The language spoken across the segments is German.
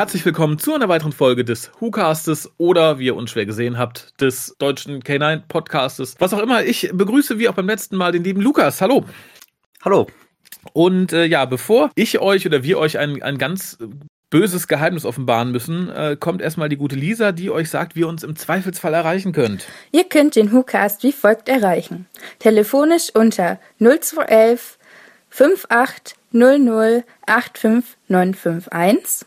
Herzlich willkommen zu einer weiteren Folge des WhoCastes oder, wie ihr unschwer gesehen habt, des deutschen K9 Podcastes. Was auch immer, ich begrüße wie auch beim letzten Mal den lieben Lukas. Hallo. Hallo. Und äh, ja, bevor ich euch oder wir euch ein, ein ganz böses Geheimnis offenbaren müssen, äh, kommt erstmal die gute Lisa, die euch sagt, wie ihr uns im Zweifelsfall erreichen könnt. Ihr könnt den WhoCast wie folgt erreichen. Telefonisch unter 0211 5800 85951.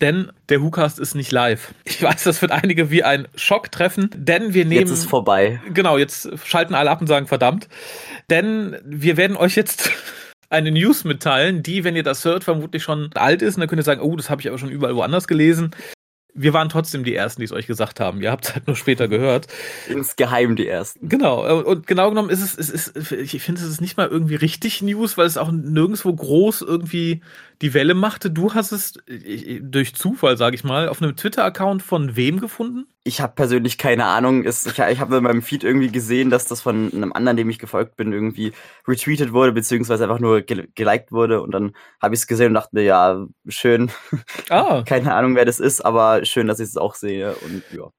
denn der WhoCast ist nicht live. Ich weiß, das wird einige wie ein Schock treffen, denn wir nehmen. Jetzt ist vorbei. Genau, jetzt schalten alle ab und sagen verdammt. Denn wir werden euch jetzt eine News mitteilen, die, wenn ihr das hört, vermutlich schon alt ist. Und dann könnt ihr sagen, oh, das habe ich aber schon überall woanders gelesen wir waren trotzdem die Ersten, die es euch gesagt haben. Ihr habt es halt nur später gehört. Insgeheim die Ersten. Genau. Und genau genommen ist es, es ist, ich finde, es ist nicht mal irgendwie richtig News, weil es auch nirgendwo groß irgendwie die Welle machte. Du hast es durch Zufall, sage ich mal, auf einem Twitter-Account von wem gefunden? Ich habe persönlich keine Ahnung. Ich, ich habe in meinem Feed irgendwie gesehen, dass das von einem anderen, dem ich gefolgt bin, irgendwie retweetet wurde, beziehungsweise einfach nur geliked wurde. Und dann habe ich es gesehen und dachte mir, ja, schön. Ah. keine Ahnung, wer das ist, aber schön, dass ich es auch sehe. Und ja.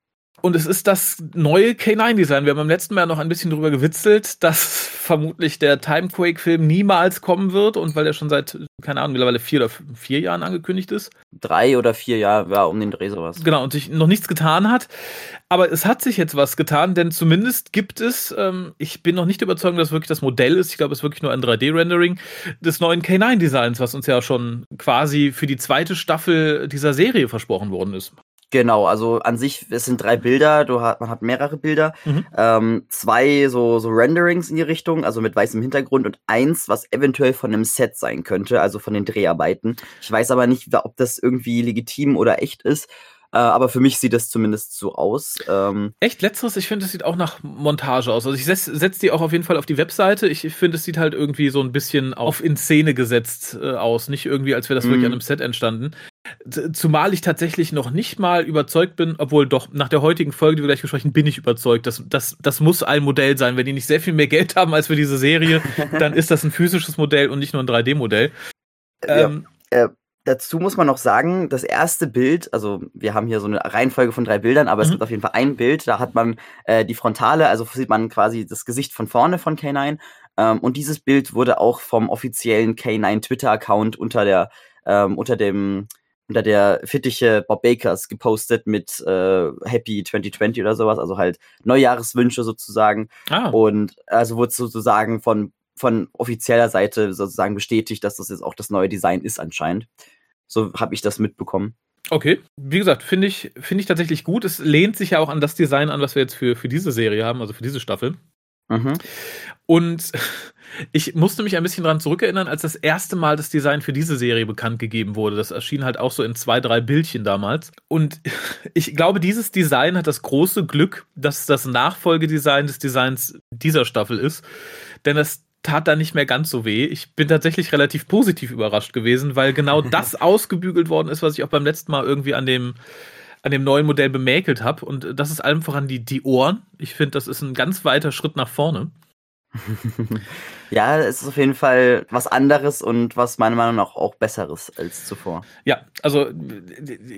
Und es ist das neue K9-Design. Wir haben beim letzten Mal noch ein bisschen drüber gewitzelt, dass vermutlich der Timequake-Film niemals kommen wird und weil er schon seit, keine Ahnung, mittlerweile vier oder vier Jahren angekündigt ist. Drei oder vier Jahre, ja, um den Dreh sowas. Genau, und sich noch nichts getan hat. Aber es hat sich jetzt was getan, denn zumindest gibt es, ähm, ich bin noch nicht überzeugt, dass wirklich das Modell ist. Ich glaube, es ist wirklich nur ein 3D-Rendering des neuen K9-Designs, was uns ja schon quasi für die zweite Staffel dieser Serie versprochen worden ist. Genau, also an sich, es sind drei Bilder, du hat, man hat mehrere Bilder, mhm. ähm, zwei so, so Renderings in die Richtung, also mit weißem Hintergrund und eins, was eventuell von einem Set sein könnte, also von den Dreharbeiten. Ich weiß aber nicht, ob das irgendwie legitim oder echt ist. Äh, aber für mich sieht das zumindest so aus. Ähm Echt letzteres? Ich finde, es sieht auch nach Montage aus. Also ich setze setz die auch auf jeden Fall auf die Webseite. Ich finde, es sieht halt irgendwie so ein bisschen auf in Szene gesetzt äh, aus. Nicht irgendwie, als wäre das mm. wirklich mhm. an einem Set entstanden. Zumal ich tatsächlich noch nicht mal überzeugt bin, obwohl doch nach der heutigen Folge, die wir gleich besprechen, bin ich überzeugt, dass das, das muss ein Modell sein. Wenn die nicht sehr viel mehr Geld haben als für diese Serie, dann ist das ein physisches Modell und nicht nur ein 3D-Modell. Ähm, ja, äh, dazu muss man noch sagen, das erste Bild, also wir haben hier so eine Reihenfolge von drei Bildern, aber mhm. es gibt auf jeden Fall ein Bild, da hat man äh, die Frontale, also sieht man quasi das Gesicht von vorne von K9. Ähm, und dieses Bild wurde auch vom offiziellen K9 Twitter-Account unter der, ähm, unter dem, unter der Fittiche Bob Bakers gepostet mit äh, Happy 2020 oder sowas, also halt Neujahreswünsche sozusagen. Ah. Und also wurde sozusagen von von offizieller Seite sozusagen bestätigt, dass das jetzt auch das neue Design ist anscheinend. So habe ich das mitbekommen. Okay, wie gesagt, finde ich, finde ich tatsächlich gut. Es lehnt sich ja auch an das Design an, was wir jetzt für, für diese Serie haben, also für diese Staffel. Mhm. Und ich musste mich ein bisschen daran zurückerinnern, als das erste Mal das Design für diese Serie bekannt gegeben wurde. Das erschien halt auch so in zwei, drei Bildchen damals. Und ich glaube, dieses Design hat das große Glück, dass es das Nachfolgedesign des Designs dieser Staffel ist. Denn das tat da nicht mehr ganz so weh. Ich bin tatsächlich relativ positiv überrascht gewesen, weil genau das ausgebügelt worden ist, was ich auch beim letzten Mal irgendwie an dem an dem neuen Modell bemäkelt habe. Und das ist allem voran die, die Ohren. Ich finde, das ist ein ganz weiter Schritt nach vorne. ja, es ist auf jeden Fall was anderes und was meiner Meinung nach auch besseres als zuvor. Ja, also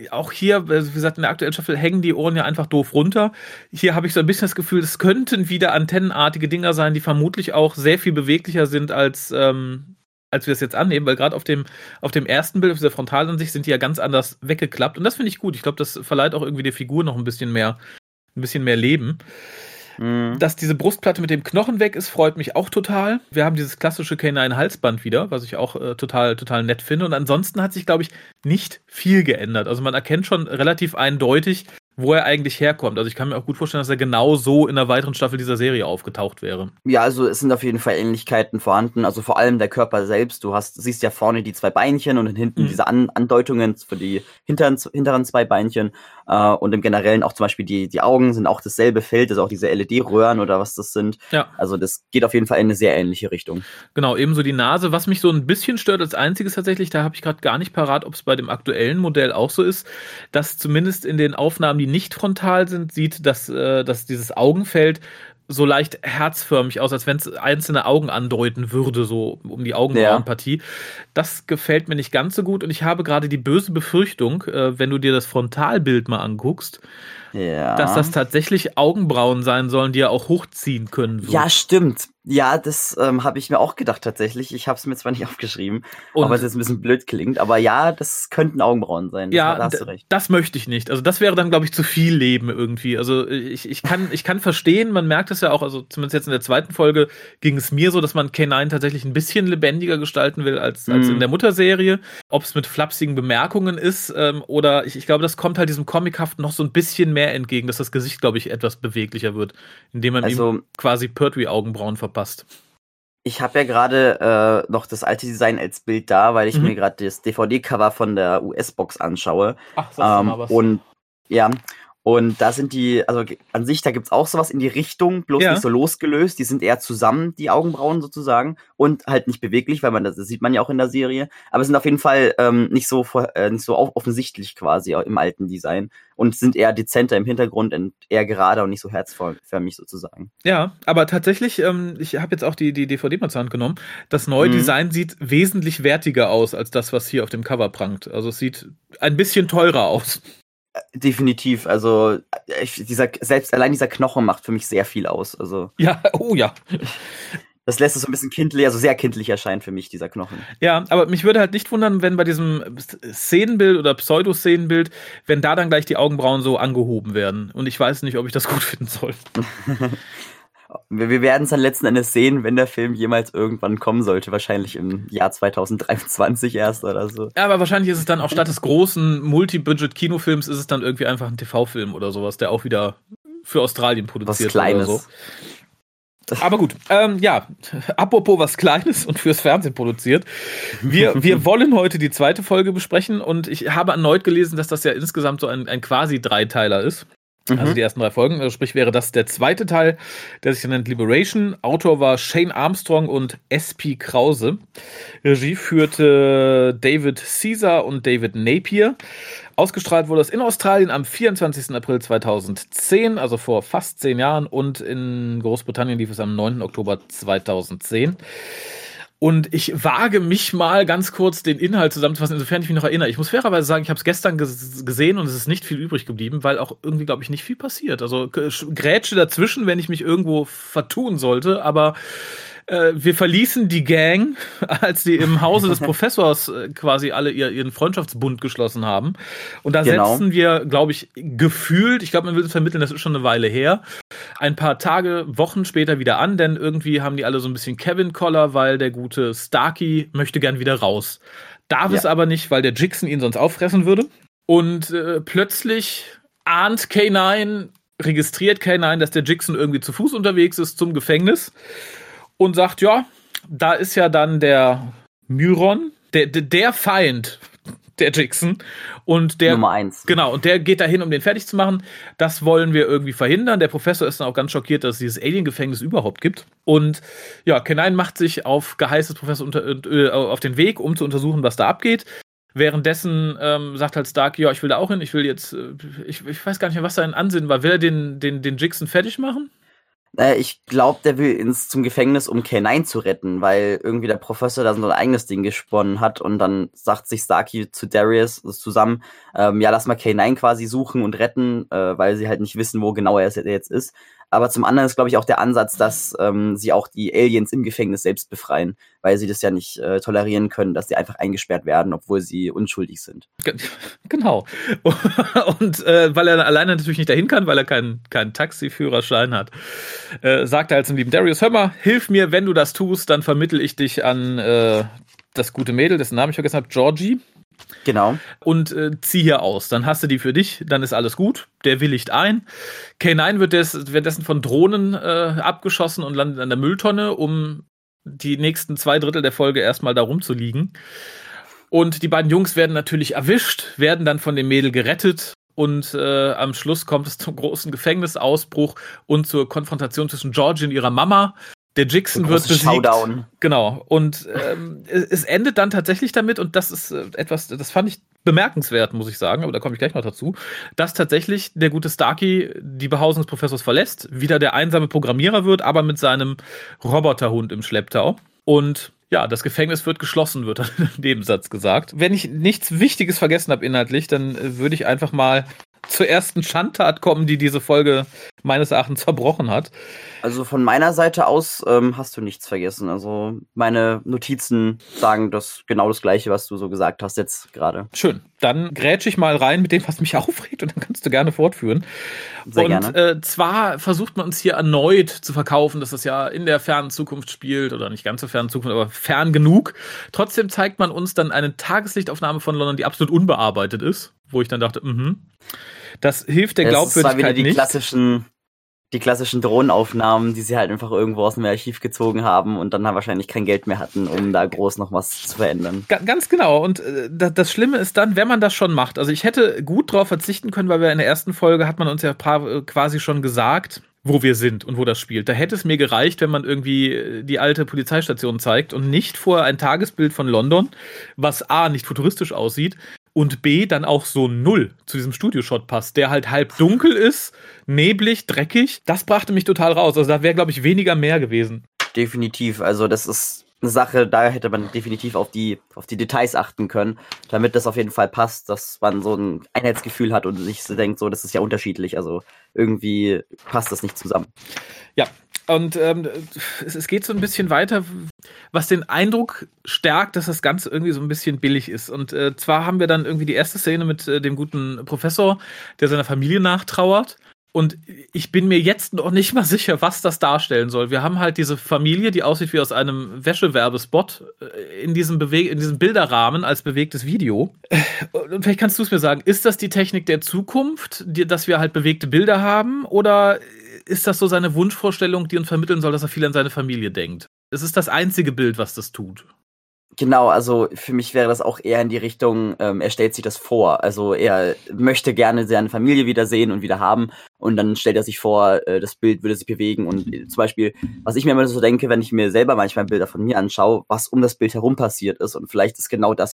auch hier, wie gesagt, in der aktuellen Staffel hängen die Ohren ja einfach doof runter. Hier habe ich so ein bisschen das Gefühl, es könnten wieder antennenartige Dinger sein, die vermutlich auch sehr viel beweglicher sind als, ähm, als wir es jetzt annehmen, weil gerade auf dem, auf dem ersten Bild, auf dieser Frontalansicht, sind die ja ganz anders weggeklappt. Und das finde ich gut. Ich glaube, das verleiht auch irgendwie der Figur noch ein bisschen mehr, ein bisschen mehr Leben. Mhm. Dass diese Brustplatte mit dem Knochen weg ist, freut mich auch total. Wir haben dieses klassische K9-Halsband wieder, was ich auch äh, total, total nett finde. Und ansonsten hat sich, glaube ich, nicht viel geändert. Also man erkennt schon relativ eindeutig, wo er eigentlich herkommt. Also ich kann mir auch gut vorstellen, dass er genau so in einer weiteren Staffel dieser Serie aufgetaucht wäre. Ja, also es sind auf jeden Fall Ähnlichkeiten vorhanden. Also vor allem der Körper selbst. Du hast, siehst ja vorne die zwei Beinchen und hinten mhm. diese An Andeutungen für die hinteren, hinteren zwei Beinchen. Äh, und im Generellen auch zum Beispiel die, die Augen sind auch dasselbe Feld, also auch diese LED-Röhren oder was das sind. Ja. Also das geht auf jeden Fall in eine sehr ähnliche Richtung. Genau, ebenso die Nase. Was mich so ein bisschen stört als einziges tatsächlich, da habe ich gerade gar nicht parat, ob es bei dem aktuellen Modell auch so ist, dass zumindest in den Aufnahmen, die nicht frontal sind, sieht, dass, äh, dass dieses Augenfeld so leicht herzförmig aus, als wenn es einzelne Augen andeuten würde, so um die Augenbrauenpartie. Ja. Das gefällt mir nicht ganz so gut und ich habe gerade die böse Befürchtung, äh, wenn du dir das Frontalbild mal anguckst, ja. dass das tatsächlich Augenbrauen sein sollen, die er auch hochziehen können. Wird. Ja, stimmt. Ja, das ähm, habe ich mir auch gedacht tatsächlich. Ich habe es mir zwar nicht aufgeschrieben, und aber es jetzt ein bisschen blöd klingt. Aber ja, das könnten Augenbrauen sein. Das ja, da hast du recht. das möchte ich nicht. Also das wäre dann, glaube ich, zu viel Leben irgendwie. Also ich, ich, kann, ich kann verstehen, man merkt es ja auch, also zumindest jetzt in der zweiten Folge ging es mir so, dass man K9 tatsächlich ein bisschen lebendiger gestalten will als, als in mhm. der Mutterserie. Ob es mit flapsigen Bemerkungen ist ähm, oder ich, ich glaube, das kommt halt diesem Comichaft noch so ein bisschen mehr entgegen, dass das Gesicht, glaube ich, etwas beweglicher wird, indem man also, ihm quasi Pertwee-Augenbrauen verpasst verpasst. Ich habe ja gerade äh, noch das alte Design als Bild da, weil ich mhm. mir gerade das DVD-Cover von der US-Box anschaue. Ach, das ähm, mal was. Und ja, und da sind die, also an sich, da gibt's auch sowas in die Richtung, bloß ja. nicht so losgelöst. Die sind eher zusammen, die Augenbrauen sozusagen. Und halt nicht beweglich, weil man das, das sieht man ja auch in der Serie. Aber sind auf jeden Fall ähm, nicht so äh, nicht so offensichtlich quasi im alten Design. Und sind eher dezenter im Hintergrund und eher gerade und nicht so herzförmig sozusagen. Ja, aber tatsächlich, ähm, ich habe jetzt auch die, die DVD mal zur Hand genommen. Das neue mhm. Design sieht wesentlich wertiger aus als das, was hier auf dem Cover prangt. Also es sieht ein bisschen teurer aus. Definitiv, also ich, dieser selbst allein dieser Knochen macht für mich sehr viel aus. Also ja, oh ja. Das lässt es so ein bisschen kindlich, also sehr kindlich erscheinen für mich, dieser Knochen. Ja, aber mich würde halt nicht wundern, wenn bei diesem Szenenbild oder Pseudo-Szenenbild, wenn da dann gleich die Augenbrauen so angehoben werden. Und ich weiß nicht, ob ich das gut finden soll. Wir, wir werden es dann letzten Endes sehen, wenn der Film jemals irgendwann kommen sollte. Wahrscheinlich im Jahr 2023 erst oder so. Ja, aber wahrscheinlich ist es dann auch statt des großen Multi-Budget-Kinofilms ist es dann irgendwie einfach ein TV-Film oder sowas, der auch wieder für Australien produziert was Kleines. oder so. Aber gut, ähm, ja, apropos was Kleines und fürs Fernsehen produziert. Wir, wir wollen heute die zweite Folge besprechen und ich habe erneut gelesen, dass das ja insgesamt so ein, ein quasi Dreiteiler ist. Also mhm. Also die ersten drei Folgen. Also sprich, wäre das der zweite Teil, der sich nennt Liberation. Autor war Shane Armstrong und SP Krause. Regie führte David Caesar und David Napier. Ausgestrahlt wurde es in Australien am 24. April 2010, also vor fast zehn Jahren, und in Großbritannien lief es am 9. Oktober 2010. Und ich wage mich mal ganz kurz den Inhalt zusammenzufassen, insofern ich mich noch erinnere. Ich muss fairerweise sagen, ich habe es gestern gesehen und es ist nicht viel übrig geblieben, weil auch irgendwie, glaube ich, nicht viel passiert. Also Grätsche dazwischen, wenn ich mich irgendwo vertun sollte, aber äh, wir verließen die Gang, als die im Hause des Professors äh, quasi alle ihr, ihren Freundschaftsbund geschlossen haben. Und da genau. setzen wir, glaube ich, gefühlt, ich glaube, man will es vermitteln, das ist schon eine Weile her, ein paar Tage, Wochen später wieder an, denn irgendwie haben die alle so ein bisschen Kevin-Collar, weil der gute Starkey möchte gern wieder raus. Darf ja. es aber nicht, weil der Jixon ihn sonst auffressen würde. Und äh, plötzlich ahnt K9, registriert K9, dass der Jixon irgendwie zu Fuß unterwegs ist zum Gefängnis und sagt, ja, da ist ja dann der Myron, der, der Feind der Jackson. Und der. Nummer eins. Genau, und der geht dahin, um den fertig zu machen. Das wollen wir irgendwie verhindern. Der Professor ist dann auch ganz schockiert, dass es dieses Alien-Gefängnis überhaupt gibt. Und ja, Kenine macht sich auf Geheiß des Professors unter, äh, auf den Weg, um zu untersuchen, was da abgeht. Währenddessen ähm, sagt halt Stark, ja, ich will da auch hin, ich will jetzt, äh, ich, ich weiß gar nicht mehr, was sein Ansinn war. Will er den, den, den Jixon fertig machen? Äh, ich glaube, der will ins zum Gefängnis, um K9 zu retten, weil irgendwie der Professor da so ein eigenes Ding gesponnen hat und dann sagt sich Starkey zu Darius zusammen, ähm, ja, lass mal K9 quasi suchen und retten, äh, weil sie halt nicht wissen, wo genau er jetzt ist. Aber zum anderen ist, glaube ich, auch der Ansatz, dass ähm, sie auch die Aliens im Gefängnis selbst befreien, weil sie das ja nicht äh, tolerieren können, dass sie einfach eingesperrt werden, obwohl sie unschuldig sind. Genau. Und äh, weil er alleine natürlich nicht dahin kann, weil er keinen keinen Taxiführerschein hat, äh, sagt er halt zum lieben Darius, hör mal, hilf mir, wenn du das tust, dann vermittel ich dich an äh, das gute Mädel, dessen Namen ich vergessen habe, Georgie. Genau. Und äh, zieh hier aus. Dann hast du die für dich, dann ist alles gut. Der willigt ein. K9 wird des, währenddessen von Drohnen äh, abgeschossen und landet an der Mülltonne, um die nächsten zwei Drittel der Folge erstmal da rumzuliegen. Und die beiden Jungs werden natürlich erwischt, werden dann von dem Mädel gerettet und äh, am Schluss kommt es zum großen Gefängnisausbruch und zur Konfrontation zwischen Georgie und ihrer Mama. Der Jixon wird besiegt. Showdown. Genau. Und ähm, es endet dann tatsächlich damit, und das ist äh, etwas, das fand ich bemerkenswert, muss ich sagen, aber da komme ich gleich noch dazu, dass tatsächlich der gute Starkey die Behausung des Professors verlässt, wieder der einsame Programmierer wird, aber mit seinem Roboterhund im Schlepptau. Und ja, das Gefängnis wird geschlossen, wird dann im Nebensatz gesagt. Wenn ich nichts Wichtiges vergessen habe inhaltlich, dann äh, würde ich einfach mal zur ersten Schandtat kommen, die diese Folge meines Erachtens zerbrochen hat. Also von meiner Seite aus ähm, hast du nichts vergessen. Also meine Notizen sagen das genau das Gleiche, was du so gesagt hast jetzt gerade. Schön. Dann grätsch ich mal rein mit dem, was mich aufregt, und dann kannst du gerne fortführen. Sehr und gerne. Äh, zwar versucht man uns hier erneut zu verkaufen, dass das ja in der fernen Zukunft spielt, oder nicht ganz so fernen Zukunft, aber fern genug. Trotzdem zeigt man uns dann eine Tageslichtaufnahme von London, die absolut unbearbeitet ist, wo ich dann dachte, mhm. Das hilft der Glaubwürdigkeit das war wieder die nicht. klassischen die klassischen Drohnenaufnahmen, die sie halt einfach irgendwo aus dem Archiv gezogen haben und dann wahrscheinlich kein Geld mehr hatten, um da groß noch was zu verändern. Ganz genau. Und äh, das Schlimme ist dann, wenn man das schon macht. Also ich hätte gut drauf verzichten können, weil wir in der ersten Folge hat man uns ja äh, quasi schon gesagt, wo wir sind und wo das spielt. Da hätte es mir gereicht, wenn man irgendwie äh, die alte Polizeistation zeigt und nicht vorher ein Tagesbild von London, was A nicht futuristisch aussieht und B dann auch so null zu diesem Studioshot passt, der halt halb dunkel ist, neblig, dreckig. Das brachte mich total raus. Also da wäre, glaube ich, weniger mehr gewesen. Definitiv. Also das ist eine Sache, da hätte man definitiv auf die, auf die Details achten können, damit das auf jeden Fall passt, dass man so ein Einheitsgefühl hat und sich so denkt, so, das ist ja unterschiedlich. Also irgendwie passt das nicht zusammen. Ja, und ähm, es, es, geht so ein bisschen weiter, was den Eindruck stärkt, dass das Ganze irgendwie so ein bisschen billig ist. Und äh, zwar haben wir dann irgendwie die erste Szene mit äh, dem guten Professor, der seiner Familie nachtrauert. Und ich bin mir jetzt noch nicht mal sicher, was das darstellen soll. Wir haben halt diese Familie, die aussieht wie aus einem Wäschewerbespot, äh, in diesem, Bewe in diesem Bilderrahmen als bewegtes Video. Und vielleicht kannst du es mir sagen, ist das die Technik der Zukunft, die, dass wir halt bewegte Bilder haben? Oder ist das so seine Wunschvorstellung, die uns vermitteln soll, dass er viel an seine Familie denkt? Es ist das einzige Bild, was das tut. Genau, also für mich wäre das auch eher in die Richtung, ähm, er stellt sich das vor. Also er möchte gerne seine Familie wiedersehen und wieder haben und dann stellt er sich vor, äh, das Bild würde sich bewegen und äh, zum Beispiel, was ich mir immer so denke, wenn ich mir selber manchmal Bilder von mir anschaue, was um das Bild herum passiert ist und vielleicht ist genau das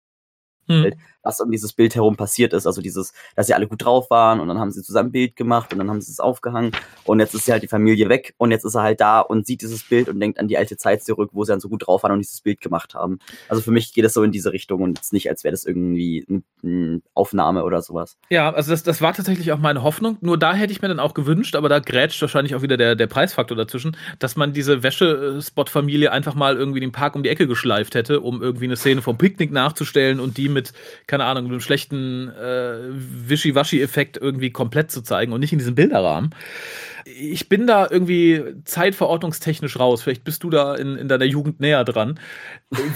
hm. Was um dieses Bild herum passiert ist. Also dieses, dass sie alle gut drauf waren und dann haben sie zusammen ein Bild gemacht und dann haben sie es aufgehangen und jetzt ist ja halt die Familie weg und jetzt ist er halt da und sieht dieses Bild und denkt an die alte Zeit zurück, wo sie dann so gut drauf waren und dieses Bild gemacht haben. Also für mich geht es so in diese Richtung und jetzt nicht, als wäre das irgendwie eine Aufnahme oder sowas. Ja, also das, das war tatsächlich auch meine Hoffnung. Nur da hätte ich mir dann auch gewünscht, aber da grätscht wahrscheinlich auch wieder der, der Preisfaktor dazwischen, dass man diese Wäschespot-Familie einfach mal irgendwie den Park um die Ecke geschleift hätte, um irgendwie eine Szene vom Picknick nachzustellen und die mit, keine Ahnung, mit einem schlechten äh, Wischiwaschi-Effekt irgendwie komplett zu zeigen und nicht in diesem Bilderrahmen. Ich bin da irgendwie zeitverordnungstechnisch raus. Vielleicht bist du da in, in deiner Jugend näher dran.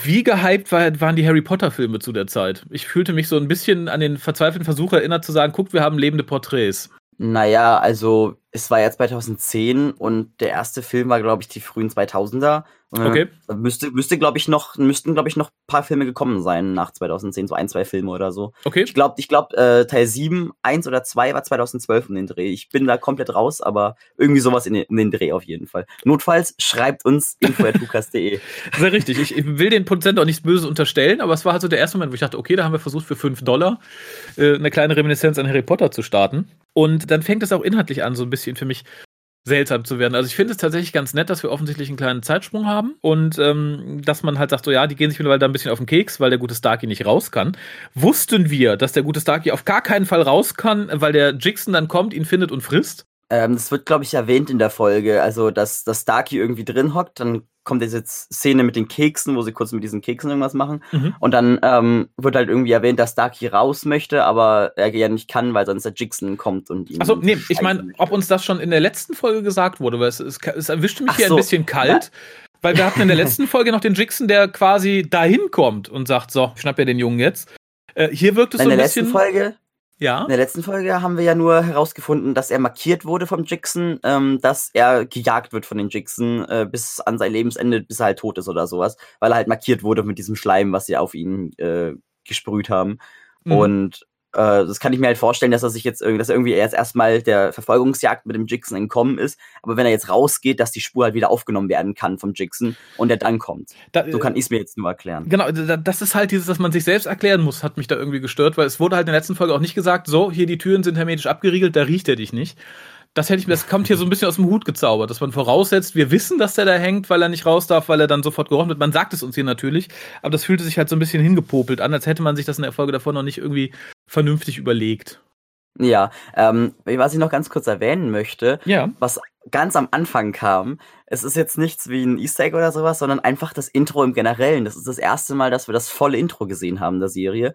Wie gehypt war, waren die Harry Potter-Filme zu der Zeit? Ich fühlte mich so ein bisschen an den verzweifelten Versuch erinnert zu sagen, guck, wir haben lebende Porträts. Naja, also es war ja 2010 und der erste Film war, glaube ich, die frühen 2000er. Okay. Da müsste, müsste glaube ich, noch, müssten, glaube ich, noch ein paar Filme gekommen sein nach 2010, so ein, zwei Filme oder so. Okay. Ich glaube, ich glaub, äh, Teil 7, 1 oder 2 war 2012 um den Dreh. Ich bin da komplett raus, aber irgendwie sowas in den, in den Dreh auf jeden Fall. Notfalls schreibt uns info.lukas.de. Sehr richtig. Ich, ich, will den Produzenten auch nichts Böses unterstellen, aber es war halt so der erste Moment, wo ich dachte, okay, da haben wir versucht, für 5 Dollar äh, eine kleine Reminiszenz an Harry Potter zu starten. Und dann fängt es auch inhaltlich an, so ein bisschen für mich seltsam zu werden. Also ich finde es tatsächlich ganz nett, dass wir offensichtlich einen kleinen Zeitsprung haben und ähm, dass man halt sagt, so ja, die gehen sich mittlerweile da ein bisschen auf den Keks, weil der gute Starkey nicht raus kann. Wussten wir, dass der gute Starkey auf gar keinen Fall raus kann, weil der Jixon dann kommt, ihn findet und frisst? Ähm, das wird, glaube ich, erwähnt in der Folge. Also, dass, dass Starkey irgendwie drin hockt, dann kommt diese Szene mit den Keksen, wo sie kurz mit diesen Keksen irgendwas machen. Mhm. Und dann ähm, wird halt irgendwie erwähnt, dass Starkey raus möchte, aber er ja nicht kann, weil sonst der Jixon kommt und ihn. Achso, nee, ich meine, ob uns das schon in der letzten Folge gesagt wurde, weil es, es, es erwischte mich Ach hier so. ein bisschen kalt. Ja. Weil wir hatten in der letzten Folge noch den Jixon, der quasi dahin kommt und sagt, so, ich schnapp ja den Jungen jetzt. Äh, hier wirkt es in so ein der bisschen. letzten Folge, ja. in der letzten Folge haben wir ja nur herausgefunden, dass er markiert wurde vom Jixen, ähm, dass er gejagt wird von den Jixen äh, bis an sein Lebensende, bis er halt tot ist oder sowas, weil er halt markiert wurde mit diesem Schleim, was sie auf ihn äh, gesprüht haben. Mhm. Und äh, das kann ich mir halt vorstellen, dass er sich jetzt irgendwie, dass er irgendwie erst erstmal der Verfolgungsjagd mit dem Jixen entkommen ist, aber wenn er jetzt rausgeht, dass die Spur halt wieder aufgenommen werden kann vom Jixen und er dann kommt. Da, So kann ich es mir jetzt nur erklären. Genau, da- das ist halt dieses, dass man sich selbst erklären muss, hat mich da irgendwie gestört, weil es wurde halt in der letzten Folge auch nicht gesagt, so, hier die Türen sind hermetisch abgeriegelt, da riecht er dich nicht. Das hätte ich mir, das kommt hier so ein bisschen aus dem Hut gezaubert, dass man voraussetzt, wir wissen, dass der da hängt, weil er nicht raus darf, weil er dann sofort gerochen wird. Man sagt es uns hier natürlich, aber das fühlte sich halt so ein bisschen hingepopelt an, als hätte man sich das in der Folge davor noch nicht irgendwie vernünftig überlegt. Ja, ähm, was ich noch ganz kurz erwähnen möchte, Ja. was ganz am Anfang kam, es ist jetzt nichts wie ein Easter Egg oder sowas, sondern einfach das Intro im Generellen. Das ist das erste Mal, dass wir das volle Intro gesehen haben der Serie.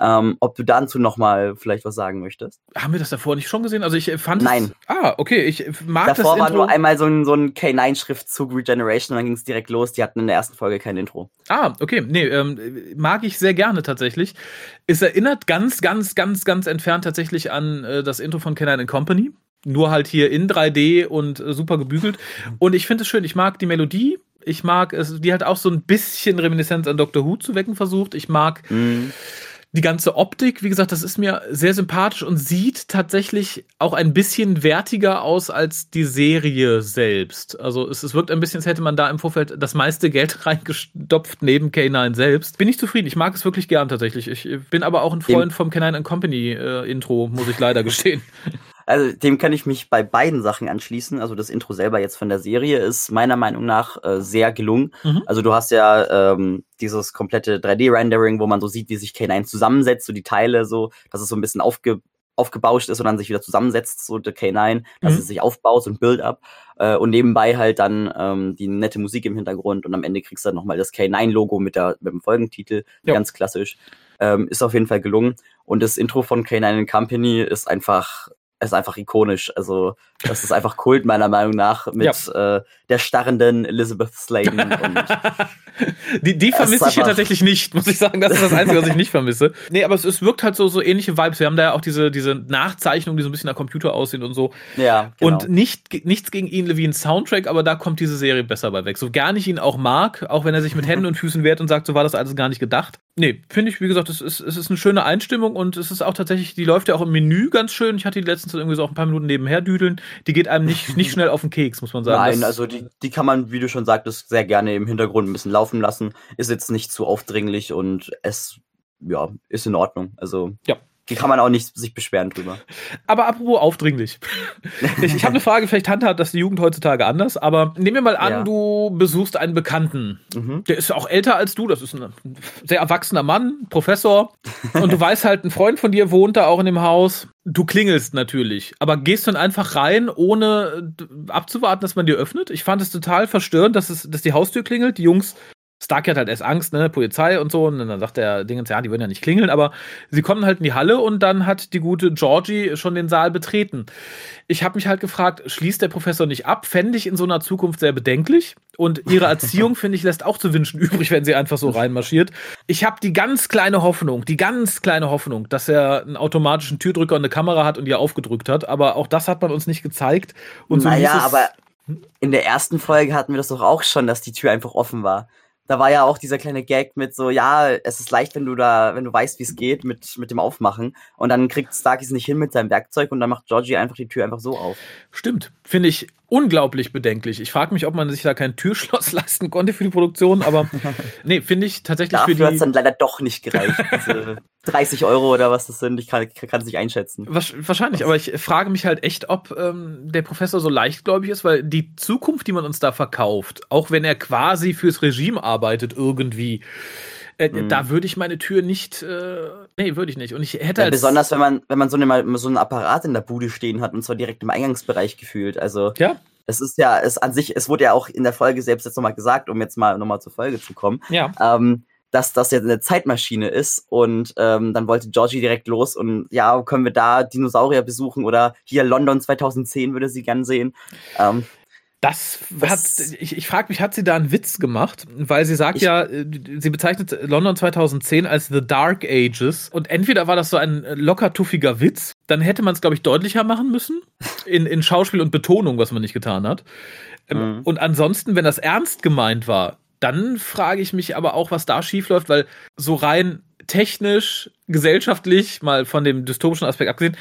Ähm, ob du dazu noch mal vielleicht was sagen möchtest? Haben wir das davor nicht schon gesehen? Also ich äh, fand Nein. es. Ah, okay, ich mag Davor das war Intro. nur einmal so ein, so ein K9-Schriftzug Regeneration und dann ging es direkt los. Die hatten in der ersten Folge kein Intro. Ah, okay. Nee, ähm, mag ich sehr gerne tatsächlich. Es erinnert ganz, ganz, ganz, ganz entfernt tatsächlich an äh, das Intro von Canine Company. Nur halt hier in 3D und äh, super gebügelt. Und ich finde es schön. Ich mag die Melodie. Ich mag es, die hat auch so ein bisschen Reminiszenz an Doctor Who zu wecken versucht. Ich mag Mhm. die ganze Optik, wie gesagt, das ist mir sehr sympathisch und sieht tatsächlich auch ein bisschen wertiger aus als die Serie selbst. Also es, es wirkt ein bisschen, als hätte man da im Vorfeld das meiste Geld reingestopft neben K9 selbst. Bin ich zufrieden. Ich mag es wirklich gern tatsächlich. Ich bin aber auch ein Freund vom K9 Company äh, Intro, muss ich leider gestehen. Also dem kann ich mich bei beiden Sachen anschließen. Also das Intro selber jetzt von der Serie ist meiner Meinung nach äh, sehr gelungen. Mhm. Also du hast ja ähm, dieses komplette 3D-Rendering, wo man so sieht, wie sich K9 zusammensetzt, so die Teile so, dass es so ein bisschen aufge aufgebauscht ist und dann sich wieder zusammensetzt, so der K9, dass Mhm. es sich aufbaut, so ein Build-up. Äh, und nebenbei halt dann ähm, die nette Musik im Hintergrund und am Ende kriegst du dann nochmal das K9-Logo mit, der mit dem Folgentitel, Ja. ganz klassisch. Ähm, ist auf jeden Fall gelungen. Und das Intro von K9 Company ist einfach, ist einfach ikonisch. Also, das ist einfach Kult, meiner Meinung nach, mit äh, der starrenden Elizabeth Sladen. Die, die vermisse ich hier tatsächlich nicht, muss ich sagen. Das ist das Einzige, was ich nicht vermisse. Nee, aber es, es wirkt halt so, so ähnliche Vibes. Wir haben da ja auch diese, diese Nachzeichnungen, die so ein bisschen nach Computer aussehen und so. ja, genau. Und nicht, nichts gegen Ian Levines Soundtrack, aber da kommt diese Serie besser bei weg. So gern ich ihn auch mag, auch wenn er sich mit Händen und Füßen wehrt und sagt, so war das alles gar nicht gedacht. Nee, finde ich, wie gesagt, es ist, es ist eine schöne Einstimmung und es ist auch tatsächlich, die läuft ja auch im Menü ganz schön. Ich hatte die letztens irgendwie so auch ein paar Minuten nebenher düdeln. Die geht einem nicht, nicht schnell auf den Keks, muss man sagen. Nein, Das- also die, die kann man, wie du schon sagtest, sehr gerne im Hintergrund ein bisschen laufen lassen. Ist jetzt nicht zu aufdringlich und es, ja, ist in Ordnung. Also, Ja. Die kann man auch nicht sich beschweren drüber. Aber apropos aufdringlich. Ich, ich habe eine Frage, vielleicht handhabt das die Jugend heutzutage anders, aber nehmen wir mal an, Ja. du besuchst einen Bekannten. Mhm. Der ist auch älter als du, das ist ein sehr erwachsener Mann, Professor. Und du weißt halt, ein Freund von dir wohnt da auch in dem Haus. Du klingelst natürlich, aber gehst dann einfach rein, ohne abzuwarten, dass man dir öffnet. Ich fand es total verstörend, dass, es, dass die Haustür klingelt. Die Jungs, Stark hat halt erst Angst, ne, Polizei und so. Und dann sagt der Dingens, ja, die würden ja nicht klingeln, aber sie kommen halt in die Halle und dann hat die gute Georgie schon den Saal betreten. Ich habe mich halt gefragt, schließt der Professor nicht ab? Fände ich in so einer Zukunft sehr bedenklich. Und ihre Erziehung, finde ich, lässt auch zu wünschen übrig, wenn sie einfach so reinmarschiert. Ich habe die ganz kleine Hoffnung, die ganz kleine Hoffnung, dass er einen automatischen Türdrücker und eine Kamera hat und ihr aufgedrückt hat. Aber auch das hat man uns nicht gezeigt. Und so naja, aber in der ersten Folge hatten wir das doch auch schon, dass die Tür einfach offen war. Da war ja auch dieser kleine Gag mit so, ja, es ist leicht, wenn du da, wenn du weißt, wie es geht mit, mit dem Aufmachen. Und dann kriegt Starky es nicht hin mit seinem Werkzeug und dann macht Georgie einfach die Tür einfach so auf. Stimmt. Finde ich unglaublich bedenklich. Ich frage mich, ob man sich da kein Türschloss leisten konnte für die Produktion, aber nee, finde ich tatsächlich für Dafür hat die. es dann leider doch nicht gereicht. Diese 30 Euro oder was das sind, ich kann es nicht einschätzen. Wahrscheinlich, aber ich frage mich halt echt, ob ähm, der Professor so leichtgläubig ist, weil die Zukunft, die man uns da verkauft, auch wenn er quasi fürs Regime arbeitet irgendwie, äh, Mhm. da würde ich meine Tür nicht, äh, nee, würde ich nicht. Und ich hätte Ja, besonders wenn man, wenn man so, eine, so einen Apparat in der Bude stehen hat und zwar direkt im Eingangsbereich gefühlt. Also ja, es ist ja, es an sich, es wurde ja auch in der Folge selbst jetzt nochmal gesagt, um jetzt mal nochmal zur Folge zu kommen, ja, ähm, dass das jetzt eine Zeitmaschine ist und ähm, dann wollte Georgie direkt los und ja, können wir da Dinosaurier besuchen oder hier London 2010 würde sie gern sehen. Ähm, Das, das hat, ich, ich frage mich, hat sie da einen Witz gemacht? Weil sie sagt ja, äh, sie bezeichnet London 2010 als The Dark Ages. Und entweder war das so ein locker tuffiger Witz, dann hätte man es, glaube ich, deutlicher machen müssen. In, in Schauspiel und Betonung, was man nicht getan hat. Ähm, mhm. Und ansonsten, wenn das ernst gemeint war, dann frage ich mich aber auch, was da schiefläuft, weil so rein technisch, gesellschaftlich, mal von dem dystopischen Aspekt abgesehen,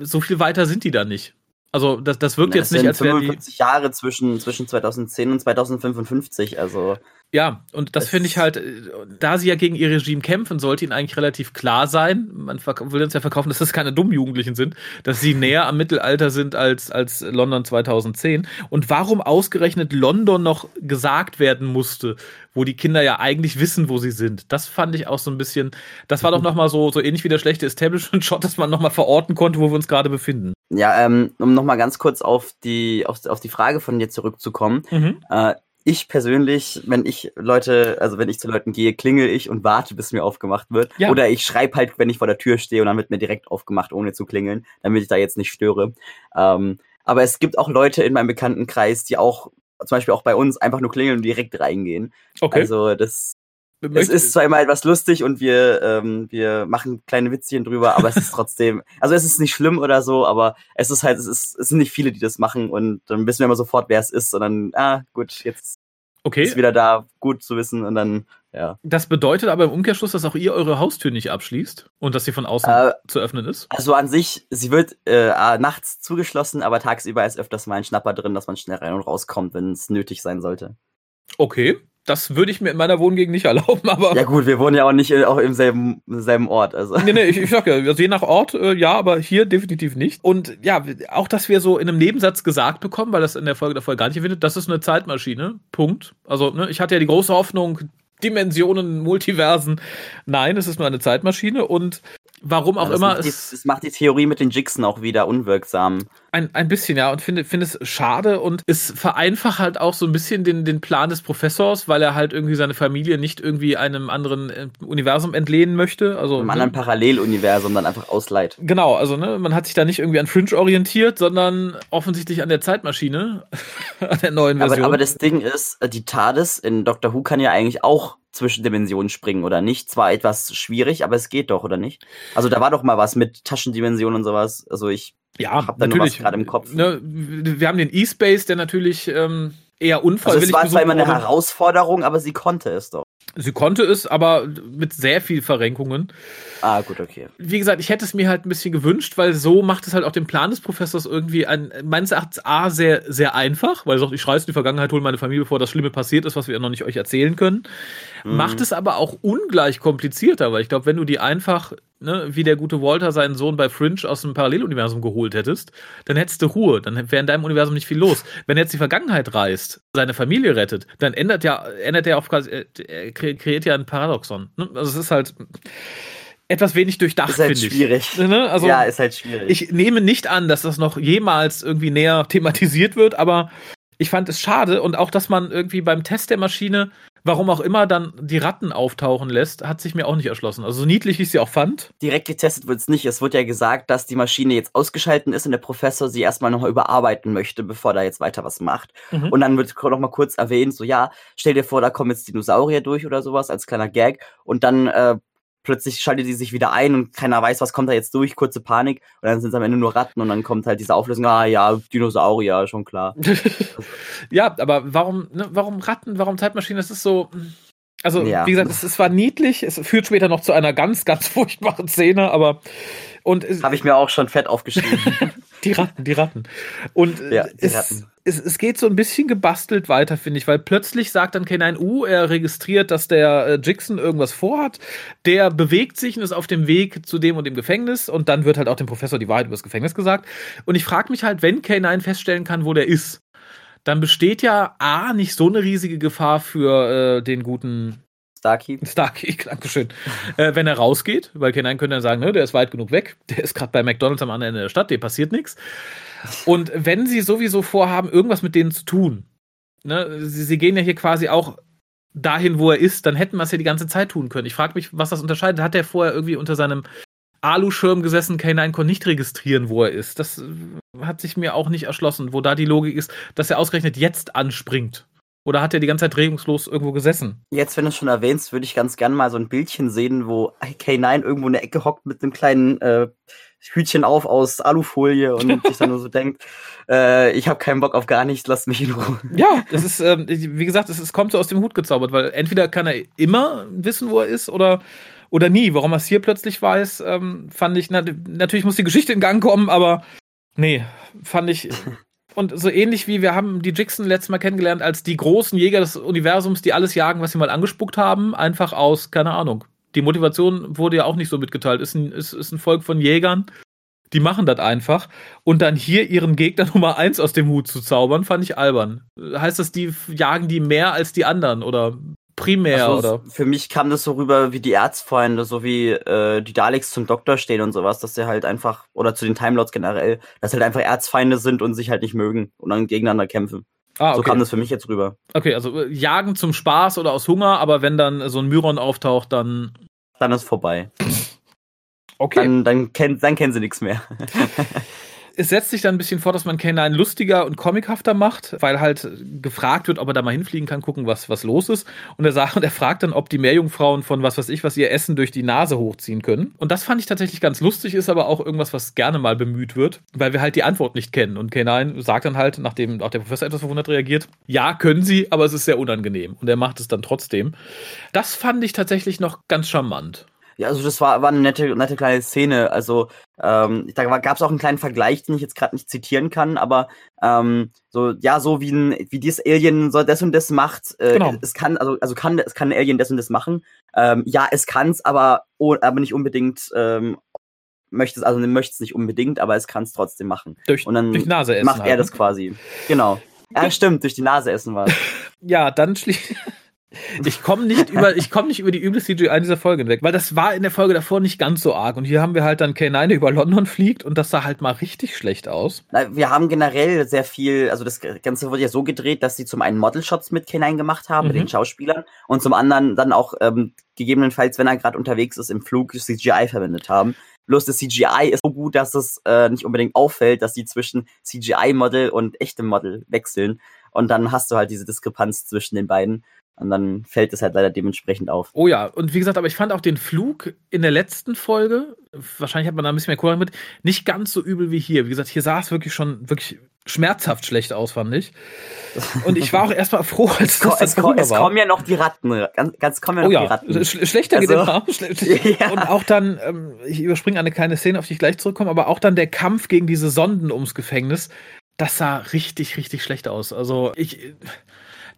so viel weiter sind die da nicht. Also das, das wirkt Na, jetzt nicht als wäre die Jahre zwischen zwischen 2010 und 2055, also ja, und das, das finde ich halt, da sie ja gegen ihr Regime kämpfen, sollte ihnen eigentlich relativ klar sein. Man will uns ja verkaufen, dass das keine dummen Jugendlichen sind, dass sie näher am Mittelalter sind als, als London 2010. Und warum ausgerechnet London noch gesagt werden musste, wo die Kinder ja eigentlich wissen, wo sie sind. Das fand ich auch so ein bisschen, das war doch mhm. nochmal so, so ähnlich wie der schlechte Establishment-Shot, dass man nochmal verorten konnte, wo wir uns gerade befinden. Ja, ähm, um nochmal ganz kurz auf die, auf, auf die Frage von dir zurückzukommen. Mhm. Äh, ich persönlich, wenn ich Leute, also wenn ich zu Leuten gehe, klingel ich und warte, bis mir aufgemacht wird. Ja. Oder ich schreibe halt, wenn ich vor der Tür stehe und dann wird mir direkt aufgemacht, ohne zu klingeln, damit ich da jetzt nicht störe. Ähm, aber es gibt auch Leute in meinem Bekanntenkreis, die auch, zum Beispiel auch bei uns, einfach nur klingeln und direkt reingehen. Okay. Also das, es ist zwar immer etwas lustig und wir, ähm, wir machen kleine Witzchen drüber, aber es ist trotzdem, also es ist nicht schlimm oder so, aber es ist halt, es, ist, es sind nicht viele, die das machen und dann wissen wir immer sofort, wer es ist, sondern, ah, gut, jetzt okay. ist wieder da, gut zu wissen und dann, ja. Das bedeutet aber im Umkehrschluss, dass auch ihr eure Haustür nicht abschließt und dass sie von außen äh, zu öffnen ist? Also an sich, sie wird äh, nachts zugeschlossen, aber tagsüber ist öfters mal ein Schnapper drin, dass man schnell rein und rauskommt, wenn es nötig sein sollte. Okay, das würde ich mir in meiner Wohngegend nicht erlauben, aber. Ja gut, wir wohnen ja auch nicht auch im selben, selben Ort. Also. Nee, nee, ich, ich sag ja, also je nach Ort, äh, ja, aber hier definitiv nicht. Und ja, auch, dass wir so in einem Nebensatz gesagt bekommen, weil das in der Folge davor gar nicht erwähnt, das ist eine Zeitmaschine. Punkt. Also, ne, ich hatte ja die große Hoffnung, Dimensionen, Multiversen. Nein, es ist nur eine Zeitmaschine und warum auch ja, immer. Macht die, das macht die Theorie mit den Jixen auch wieder unwirksam. Ein, ein bisschen, ja, und finde find es schade und es vereinfacht halt auch so ein bisschen den, den Plan des Professors, weil er halt irgendwie seine Familie nicht irgendwie einem anderen äh, Universum entlehnen möchte. Also, einem ne? anderen Paralleluniversum dann einfach ausleiht. Genau, also ne, man hat sich da nicht irgendwie an Fringe orientiert, sondern offensichtlich an der Zeitmaschine, an der neuen Version. Aber, aber das Ding ist, die TARDIS in Doctor Who kann ja eigentlich auch zwischen Dimensionen springen oder nicht. Zwar etwas schwierig, aber es geht doch, oder nicht? Also da war doch mal was mit Taschendimensionen und sowas. Also ich ja, hab da natürlich gerade im Kopf. Ne, wir haben den E-Space, der natürlich ähm, eher unfreiwillig also es war zwar immer eine Herausforderung, aber sie konnte es doch. Sie konnte es, aber mit sehr viel Verrenkungen. Ah, gut, okay. Wie gesagt, ich hätte es mir halt ein bisschen gewünscht, weil so macht es halt auch den Plan des Professors irgendwie ein, meines Erachtens A, sehr, sehr einfach, weil er sagt, ich reise in die Vergangenheit, hole meine Familie, bevor das Schlimme passiert ist, was wir noch nicht euch erzählen können. Mhm. Macht es aber auch ungleich komplizierter, weil ich glaube, wenn du die einfach, ne, wie der gute Walter seinen Sohn bei Fringe aus dem Paralleluniversum geholt hättest, dann hättest du Ruhe, dann wäre in deinem Universum nicht viel los. Wenn er jetzt die Vergangenheit reist, seine Familie rettet, dann ändert ja, ändert er auf quasi, er kreiert ja ein Paradoxon. Ne? Also es ist halt etwas wenig durchdacht, halt finde ich. Schwierig. Ne? Also, ja, ist halt schwierig. Ich nehme nicht an, dass das noch jemals irgendwie näher thematisiert wird, aber ich fand es schade und auch, dass man irgendwie beim Test der Maschine, warum auch immer, dann die Ratten auftauchen lässt, hat sich mir auch nicht erschlossen. Also so niedlich, wie ich sie auch fand. Direkt getestet wird es nicht. Es wird ja gesagt, dass die Maschine jetzt ausgeschalten ist und der Professor sie erstmal nochmal überarbeiten möchte, bevor da jetzt weiter was macht. Mhm. Und dann wird nochmal kurz erwähnt, so ja, stell dir vor, da kommen jetzt Dinosaurier durch oder sowas als kleiner Gag. Und dann äh, plötzlich schaltet die sich wieder ein und keiner weiß, was kommt da jetzt durch, kurze Panik und dann sind es am Ende nur Ratten und dann kommt halt diese Auflösung, ah ja, Dinosaurier, schon klar. ja, aber warum, ne, warum Ratten, warum Zeitmaschinen, das ist so, also ja. wie gesagt, es, es war niedlich, es führt später noch zu einer ganz, ganz furchtbaren Szene, aber und habe ich mir auch schon fett aufgeschrieben. die Ratten, die Ratten. Und ja, die es, Ratten es, es geht so ein bisschen gebastelt weiter, finde ich, weil plötzlich sagt dann K9U, er registriert, dass der äh, Jixon irgendwas vorhat. Der bewegt sich und ist auf dem Weg zu dem und dem Gefängnis und dann wird halt auch dem Professor die Wahrheit über das Gefängnis gesagt. Und ich frage mich halt, wenn K9 feststellen kann, wo der ist, dann besteht ja A, nicht so eine riesige Gefahr für äh, den guten Starkey. Starkey, Dankeschön. äh, wenn er rausgeht, weil K9 könnte dann sagen, ne, der ist weit genug weg, der ist gerade bei McDonalds am anderen Ende der Stadt, dem passiert nichts. Und wenn sie sowieso vorhaben, irgendwas mit denen zu tun, ne, sie, sie gehen ja hier quasi auch dahin, wo er ist, dann hätten wir es ja die ganze Zeit tun können. Ich frage mich, was das unterscheidet. Hat er vorher irgendwie unter seinem Aluschirm gesessen, K9 konnte nicht registrieren, wo er ist. Das hat sich mir auch nicht erschlossen, wo da die Logik ist, dass er ausgerechnet jetzt anspringt. Oder hat er die ganze Zeit regungslos irgendwo gesessen? Jetzt, wenn du es schon erwähnst, würde ich ganz gerne mal so ein Bildchen sehen, wo K9 irgendwo in der Ecke hockt mit einem kleinen äh, Hütchen auf aus Alufolie und sich dann nur so denkt, äh, ich habe keinen Bock auf gar nichts, lasst mich in Ruhe. Ja, das ist, äh, wie gesagt, es, es kommt so aus dem Hut gezaubert, weil entweder kann er immer wissen, wo er ist, oder oder nie. Warum er es hier plötzlich weiß, ähm, fand ich, na, natürlich muss die Geschichte in Gang kommen, aber nee, fand ich und so ähnlich wie wir haben die Jixen letztes Mal kennengelernt als die großen Jäger des Universums, die alles jagen, was sie mal angespuckt haben, einfach aus, keine Ahnung. Die Motivation wurde ja auch nicht so mitgeteilt. Ist ein, ist, ist ein Volk von Jägern, die machen das einfach. Und dann hier ihren Gegner Nummer eins aus dem Hut zu zaubern, fand ich albern. Heißt das, die jagen die mehr als die anderen oder primär also, oder? Für mich kam das so rüber wie die Erzfeinde, so wie äh, die Daleks zum Doktor stehen und sowas, dass sie halt einfach, oder zu den Timelords generell, dass halt einfach Erzfeinde sind und sich halt nicht mögen und dann gegeneinander kämpfen. Ah, okay. So kam das für mich jetzt rüber. Okay, also äh, jagen zum Spaß oder aus Hunger, aber wenn dann so ein Myron auftaucht, dann. Dann ist vorbei. Okay. Dann, dann, kenn, dann kennen sie nichts mehr. es setzt sich dann ein bisschen vor, dass man K9 lustiger und comichafter macht, weil halt gefragt wird, ob er da mal hinfliegen kann, gucken, was, was los ist. Und er sagt, und er fragt dann, ob die Meerjungfrauen von was weiß ich, was ihr Essen durch die Nase hochziehen können. Und das fand ich tatsächlich ganz lustig, ist aber auch irgendwas, was gerne mal bemüht wird, weil wir halt die Antwort nicht kennen. Und K9 sagt dann halt, nachdem auch der Professor etwas verwundert reagiert, ja, können sie, aber es ist sehr unangenehm. Und er macht es dann trotzdem. Das fand ich tatsächlich noch ganz charmant. Ja, also das war, war eine nette, nette kleine Szene. Also ähm, da gab es auch einen kleinen Vergleich, den ich jetzt gerade nicht zitieren kann, aber ähm, so ja, so wie ein wie dieses Alien so das und das macht. Äh, genau. Es kann also also kann es kann ein Alien das und das machen. Ähm, ja, es kann's, aber oh, aber nicht unbedingt. Ähm, möchte es also möchte es nicht unbedingt, aber es kann es trotzdem machen. Durch, und dann durch Nase essen macht er halt, das ne? quasi. Genau. Ja, stimmt, durch die Nase essen war Ja, dann schließt ich komme nicht über, ich komme nicht über die üble CGI in dieser Folge hinweg, weil das war in der Folge davor nicht ganz so arg. Und hier haben wir halt dann K9, der über London fliegt und das sah halt mal richtig schlecht aus. Wir haben generell sehr viel, also das Ganze wurde ja so gedreht, dass sie zum einen Model-Shots mit K9 gemacht haben, mhm. mit den Schauspielern, und zum anderen dann auch ähm, gegebenenfalls, wenn er gerade unterwegs ist, im Flug CGI verwendet haben. Bloß das CGI ist so gut, dass es äh, nicht unbedingt auffällt, dass sie zwischen CGI-Model und echtem Model wechseln. Und dann hast du halt diese Diskrepanz zwischen den beiden. Und dann fällt es halt leider dementsprechend auf. Oh ja, und wie gesagt, aber ich fand auch den Flug in der letzten Folge, wahrscheinlich hat man da ein bisschen mehr Kurve mit, nicht ganz so übel wie hier. Wie gesagt, hier sah es wirklich schon wirklich schmerzhaft schlecht aus, fand ich. Und ich war auch erstmal froh, als das es, dann es, es kommen ja noch die Ratten. Ganz, ganz kommen ja noch oh ja, die Ratten. Sch schlechter also, geht immer. ja. Und auch dann, ähm, ich überspringe eine kleine Szene, auf die ich gleich zurückkomme, aber auch dann der Kampf gegen diese Sonden ums Gefängnis, das sah richtig, richtig schlecht aus. Also ich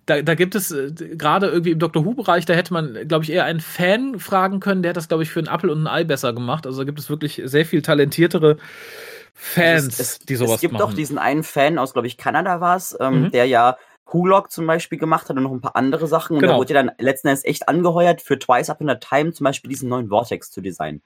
da, da gibt es äh, gerade irgendwie im Doctor Who-Bereich, da hätte man, glaube ich, eher einen Fan fragen können, der hat das, glaube ich, für einen Apfel und ein Ei besser gemacht. Also da gibt es wirklich sehr viel talentiertere Fans, es, es, die sowas machen. Es gibt machen. doch diesen einen Fan aus, glaube ich, Kanada war es, ähm, mhm. der ja Hulog zum Beispiel gemacht hat und noch ein paar andere Sachen. Und genau. der wurde ja dann letzten Endes echt angeheuert, für Twice Up in a Time zum Beispiel diesen neuen Vortex zu designen.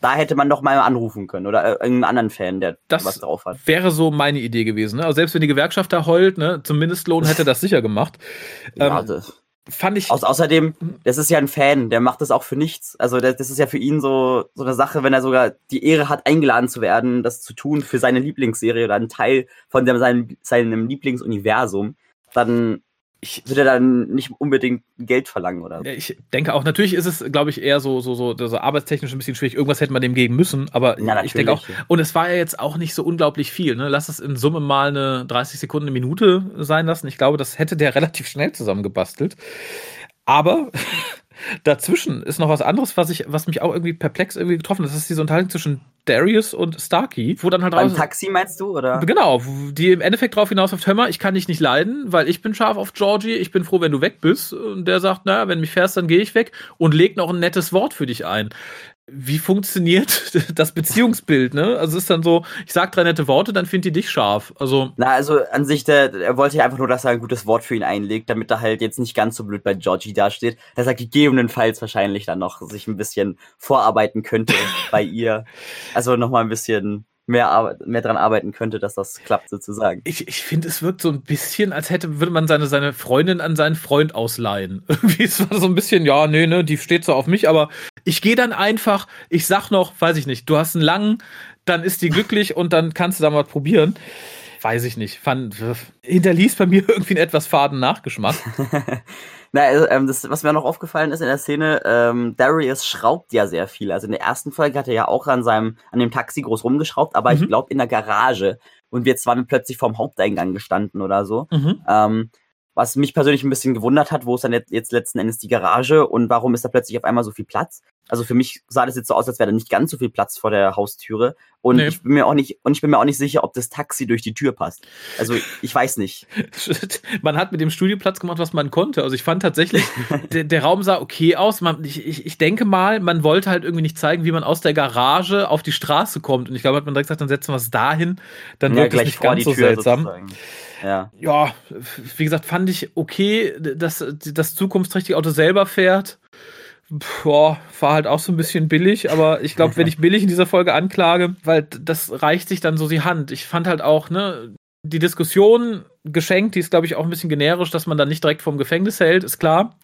Da hätte man doch mal anrufen können oder äh, irgendeinen anderen Fan, der das was drauf hat. Wäre so meine Idee gewesen. Ne? Also selbst wenn die Gewerkschaft da heult, ne, zum Mindestlohn hätte das sicher gemacht. ja, ähm, fand ich. Au außerdem, das ist ja ein Fan, der macht das auch für nichts. Also das, das ist ja für ihn so, so eine Sache, wenn er sogar die Ehre hat, eingeladen zu werden, das zu tun für seine Lieblingsserie oder einen Teil von dem, seinem, seinem Lieblingsuniversum dann ich würde dann nicht unbedingt Geld verlangen oder so. Ich denke auch, natürlich ist es, glaube ich, eher so, so, so, so arbeitstechnisch ein bisschen schwierig. Irgendwas hätte man dem geben müssen, aber ja, ich denke auch, und es war ja jetzt auch nicht so unglaublich viel. Ne? Lass es in Summe mal eine 30 Sekunden, eine Minute sein lassen. Ich glaube, das hätte der relativ schnell zusammengebastelt. Aber Dazwischen ist noch was anderes, was ich, was mich auch irgendwie perplex irgendwie getroffen hat. Das ist diese Unterhaltung zwischen Darius und Starkey, wo dann halt Beim raus. Taxi meinst du, oder? Genau, die im Endeffekt drauf hinaus auf Hör mal, ich kann dich nicht leiden, weil ich bin scharf auf Georgie, ich bin froh, wenn du weg bist. Und der sagt, naja, wenn du mich fährst, dann gehe ich weg und legt noch ein nettes Wort für dich ein wie funktioniert das Beziehungsbild, ne? Also es ist dann so, ich sag drei nette Worte, dann findet die dich scharf. Also. Na, also an sich, der, er wollte ja einfach nur, dass er ein gutes Wort für ihn einlegt, damit er halt jetzt nicht ganz so blöd bei Georgie dasteht, dass er gegebenenfalls wahrscheinlich dann noch sich ein bisschen vorarbeiten könnte bei ihr. Also nochmal ein bisschen mehr, mehr dran arbeiten könnte, dass das klappt sozusagen. Ich, ich finde, es wirkt so ein bisschen, als hätte, würde man seine, seine Freundin an seinen Freund ausleihen. Irgendwie ist es so ein bisschen, ja, nee, ne, die steht so auf mich, aber ich gehe dann einfach, ich sag noch, weiß ich nicht, du hast einen langen, dann ist die glücklich und dann kannst du da mal probieren. Weiß ich nicht. Fand, hinterließ bei mir irgendwie einen etwas faden Nachgeschmack. Na, also, ähm, das, was mir noch aufgefallen ist in der Szene, ähm, Darius schraubt ja sehr viel. Also in der ersten Folge hat er ja auch an seinem, an dem Taxi groß rumgeschraubt, aber mhm. ich glaube in der Garage. Und jetzt waren wir plötzlich vorm Haupteingang gestanden oder so. Mhm. Ähm, was mich persönlich ein bisschen gewundert hat, wo ist dann jetzt letzten Endes die Garage und warum ist da plötzlich auf einmal so viel Platz? Also für mich sah das jetzt so aus, als wäre da nicht ganz so viel Platz vor der Haustüre. Und nee. ich bin mir auch nicht, und ich bin mir auch nicht sicher, ob das Taxi durch die Tür passt. Also ich weiß nicht. man hat mit dem Studioplatz gemacht, was man konnte. Also ich fand tatsächlich, der, der, Raum sah okay aus. Man, ich, ich, ich denke mal, man wollte halt irgendwie nicht zeigen, wie man aus der Garage auf die Straße kommt. Und ich glaube, hat man direkt gesagt, dann setzen wir es dahin. Dann ja, wird es nicht ganz so seltsam. Sozusagen. Ja. ja, wie gesagt, fand ich okay, dass das zukunftsträchtige Auto selber fährt. Boah, war halt auch so ein bisschen billig, aber ich glaube, wenn ich billig in dieser Folge anklage, weil das reicht sich dann so die Hand. Ich fand halt auch, ne, die Diskussion geschenkt, die ist, glaube ich, auch ein bisschen generisch, dass man dann nicht direkt vom Gefängnis hält, ist klar.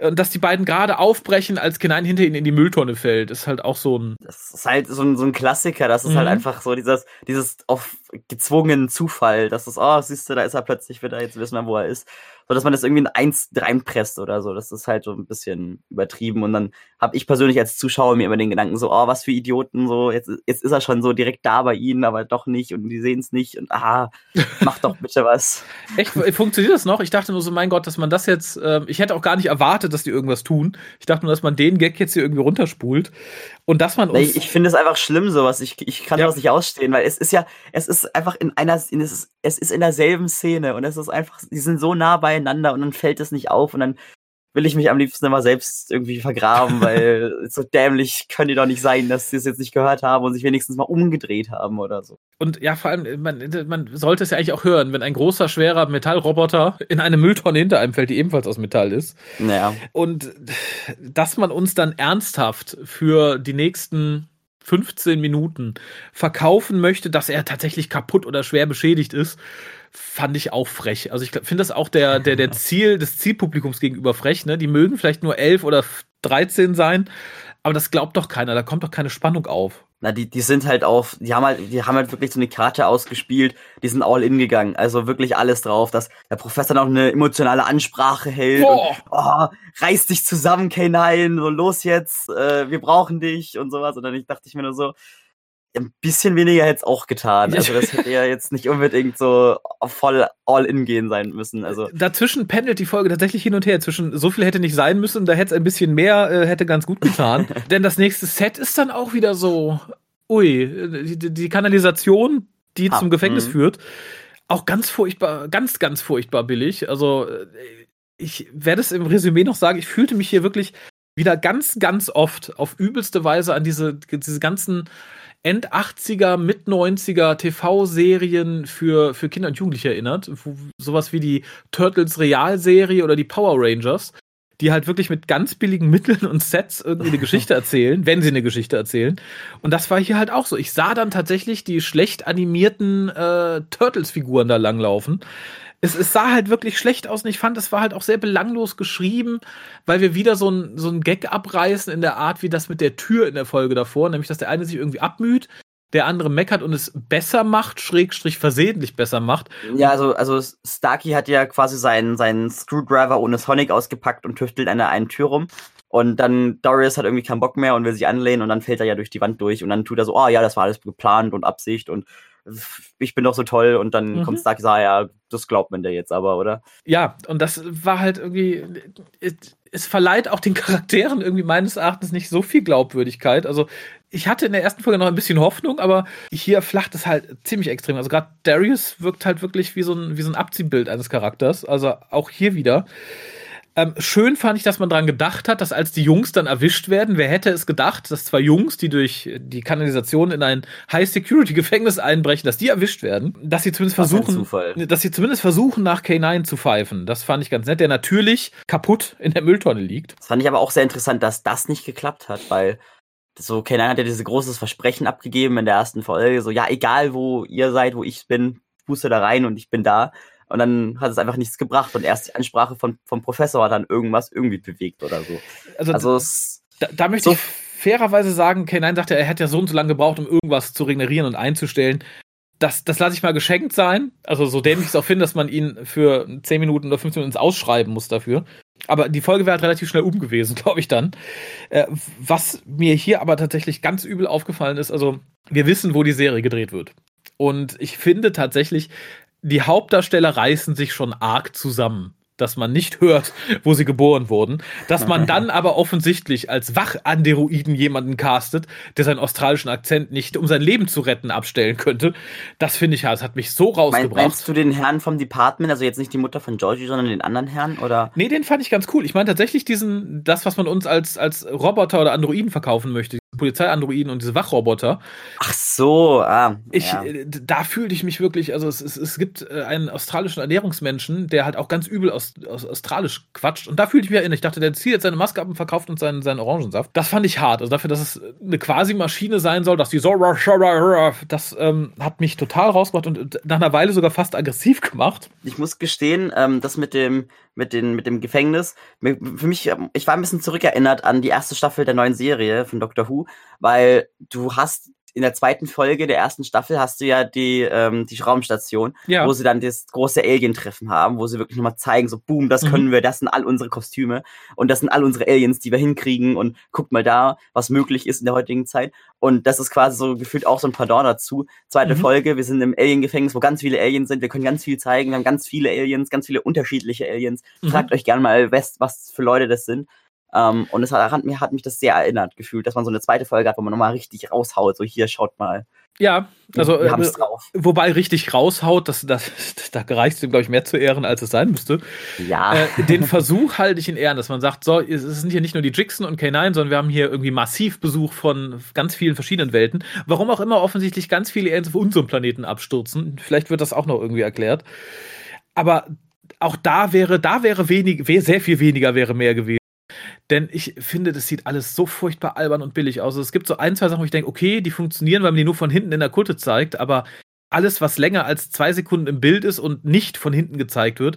Und dass die beiden gerade aufbrechen, als Kenan hinter ihnen in die Mülltonne fällt, ist halt auch so ein. Das ist halt so ein, so ein Klassiker. Das ist halt mhm. halt einfach so dieses, dieses auf gezwungenen Zufall. Das ist, oh, siehst du, da ist er plötzlich wieder, jetzt wissen wir, wo er ist so dass man das irgendwie in eins reinpresst oder so. Das ist halt so ein bisschen übertrieben. Und dann habe ich persönlich als Zuschauer mir immer den Gedanken so, oh, was für Idioten, so, jetzt, jetzt ist er schon so direkt da bei ihnen, aber doch nicht und die sehen es nicht und ah, mach doch bitte was. Echt, funktioniert das noch? Ich dachte nur so, mein Gott, dass man das jetzt, äh, ich hätte auch gar nicht erwartet, dass die irgendwas tun. Ich dachte nur, dass man den Gag jetzt hier irgendwie runterspult. Und dass man uns. Nee, ich finde es einfach schlimm, sowas. Ich, ich kann ja. das nicht ausstehen, weil es ist ja, es ist einfach in einer, es ist, es ist in derselben Szene und es ist einfach, die sind so nah beieinander und dann fällt es nicht auf und dann will ich mich am liebsten immer selbst irgendwie vergraben, weil so dämlich können die doch nicht sein, dass sie es jetzt nicht gehört haben und sich wenigstens mal umgedreht haben oder so. Und ja, vor allem, man, man sollte es ja eigentlich auch hören, wenn ein großer, schwerer Metallroboter in eine Mülltonne hinter einem fällt, die ebenfalls aus Metall ist. Ja. Und dass man uns dann ernsthaft für die nächsten 15 Minuten verkaufen möchte, dass er tatsächlich kaputt oder schwer beschädigt ist, fand ich auch frech. Also ich finde das auch der, der, der Ziel des Zielpublikums gegenüber frech. Ne? Die mögen vielleicht nur 11 oder 13 sein, aber das glaubt doch keiner. Da kommt doch keine Spannung auf. Na, die, die sind halt auf, die haben halt, die haben halt wirklich so eine Karte ausgespielt, die sind all in gegangen. Also wirklich alles drauf, dass der Professor noch eine emotionale Ansprache hält. Und, oh, reiß dich zusammen, K9, so los jetzt, äh, wir brauchen dich und sowas. Und dann dachte ich mir nur so, ein bisschen weniger hätte es auch getan. Also das hätte ja jetzt nicht unbedingt so voll all in gehen sein müssen. Also dazwischen pendelt die Folge tatsächlich hin und her. Zwischen so viel hätte nicht sein müssen, da hätte es ein bisschen mehr äh, hätte ganz gut getan. Denn das nächste Set ist dann auch wieder so, ui, die, die Kanalisation, die ah, zum Gefängnis mh. führt, auch ganz furchtbar, ganz ganz furchtbar billig. Also äh, ich werde es im Resümee noch sagen. Ich fühlte mich hier wirklich wieder ganz ganz oft auf übelste Weise an diese diese ganzen End 80er, Mit 90er TV-Serien für, für Kinder und Jugendliche erinnert. Wo, sowas wie die Turtles Realserie oder die Power Rangers, die halt wirklich mit ganz billigen Mitteln und Sets irgendwie eine Geschichte erzählen, wenn sie eine Geschichte erzählen. Und das war hier halt auch so. Ich sah dann tatsächlich die schlecht animierten äh, Turtles-Figuren da langlaufen es, es sah halt wirklich schlecht aus und ich fand, es war halt auch sehr belanglos geschrieben, weil wir wieder so ein, so ein Gag abreißen in der Art, wie das mit der Tür in der Folge davor, nämlich, dass der eine sich irgendwie abmüht, der andere meckert und es besser macht, schrägstrich versehentlich besser macht. Ja, also, also Starkey hat ja quasi seinen, seinen Screwdriver ohne Sonic ausgepackt und tüftelt an der einen Tür rum. Und dann Darius hat irgendwie keinen Bock mehr und will sich anlehnen und dann fällt er ja durch die Wand durch und dann tut er so, oh ja, das war alles geplant und Absicht und ich bin doch so toll und dann mhm. kommt Stark und ja, das glaubt man dir jetzt aber, oder? Ja, und das war halt irgendwie, es verleiht auch den Charakteren irgendwie meines Erachtens nicht so viel Glaubwürdigkeit. Also ich hatte in der ersten Folge noch ein bisschen Hoffnung, aber hier flacht es halt ziemlich extrem. Also gerade Darius wirkt halt wirklich wie so ein, wie so ein Abziehbild eines Charakters. Also auch hier wieder. Ähm, schön fand ich, dass man daran gedacht hat, dass als die Jungs dann erwischt werden, wer hätte es gedacht, dass zwei Jungs, die durch die Kanalisation in ein High-Security-Gefängnis einbrechen, dass die erwischt werden, dass sie zumindest versuchen, dass sie zumindest versuchen, nach K9 zu pfeifen. Das fand ich ganz nett, der natürlich kaputt in der Mülltonne liegt. Das fand ich aber auch sehr interessant, dass das nicht geklappt hat, weil so Kenan hat ja dieses großes Versprechen abgegeben in der ersten Folge, so ja, egal wo ihr seid, wo ich bin, puste da rein und ich bin da. Und dann hat es einfach nichts gebracht und erst die Ansprache von, vom Professor hat dann irgendwas irgendwie bewegt oder so. Also, also es, da, da möchte so ich fairerweise sagen, K9 sagte, er hätte ja so und so lange gebraucht, um irgendwas zu regenerieren und einzustellen. Das, das lasse ich mal geschenkt sein. Also so dämlich ich es auch finde, dass man ihn für 10 Minuten oder 15 Minuten ins Ausschreiben muss dafür. Aber die Folge wäre halt relativ schnell um gewesen, glaube ich dann. Äh, was mir hier aber tatsächlich ganz übel aufgefallen ist, also wir wissen, wo die Serie gedreht wird. Und ich finde tatsächlich, die Hauptdarsteller reißen sich schon arg zusammen dass man nicht hört, wo sie geboren wurden, dass man dann aber offensichtlich als Wachanderoiden jemanden castet, der seinen australischen Akzent nicht, um sein Leben zu retten, abstellen könnte. Das finde ich, das hat mich so rausgebracht. Meinst du den Herrn vom Department, also jetzt nicht die Mutter von Georgie, sondern den anderen Herrn, oder? Nee, den fand ich ganz cool. Ich meine tatsächlich diesen, das, was man uns als, als Roboter oder Androiden verkaufen möchte, Polizeiandroiden und diese Wachroboter. Ach so, ah. Ich, ja. Äh, da fühlte ich mich wirklich, also es, es, es gibt äh, einen australischen Ernährungsmenschen, der halt auch ganz übel aus, aus australisch quatscht. Und da fühlte ich mich erinnert. Ich dachte, der zieht jetzt seine Maske ab und verkauft uns seinen, seinen Orangensaft. Das fand ich hart. Also dafür, dass es eine quasi Maschine sein soll, dass die so, das ähm, hat mich total rausgebracht und nach einer Weile sogar fast aggressiv gemacht. Ich muss gestehen, ähm, das mit dem, mit, den, mit dem Gefängnis. Für mich, ich war ein bisschen zurückerinnert an die erste Staffel der neuen Serie von Doctor Who, weil du hast in der zweiten Folge der ersten Staffel hast du ja die, ähm, die Raumstation, ja. wo sie dann das große Alien-Treffen haben, wo sie wirklich nochmal zeigen, so boom, das mhm. können wir, das sind all unsere Kostüme und das sind all unsere Aliens, die wir hinkriegen und guckt mal da, was möglich ist in der heutigen Zeit. Und das ist quasi so gefühlt auch so ein Pardon dazu. Zweite mhm. Folge, wir sind im Alien-Gefängnis, wo ganz viele Aliens sind, wir können ganz viel zeigen, wir haben ganz viele Aliens, ganz viele unterschiedliche Aliens. Mhm. Fragt euch gerne mal, was für Leute das sind. Um, ähm, und es hat, hat, mir, hat mich das sehr erinnert gefühlt, dass man so eine zweite Folge hat, wo man nochmal richtig raushaut. So hier, schaut mal. Ja, also wir äh, drauf. wobei richtig raushaut, das, das, da reicht es ihm, glaube ich, mehr zu ehren, als es sein müsste. Ja. Äh, den Versuch halte ich in Ehren, dass man sagt, so, es sind hier nicht nur die Jixen und K9, sondern wir haben hier irgendwie massiv Besuch von ganz vielen verschiedenen Welten. Warum auch immer offensichtlich ganz viele Aliens auf unserem Planeten abstürzen. Vielleicht wird das auch noch irgendwie erklärt. Aber auch da wäre, da wäre wenig, sehr viel weniger wäre mehr gewesen. Denn ich finde, das sieht alles so furchtbar albern und billig aus. Also es gibt so ein, zwei Sachen, wo ich denke, okay, die funktionieren, weil man die nur von hinten in der Kutte zeigt, aber alles, was länger als zwei Sekunden im Bild ist und nicht von hinten gezeigt wird,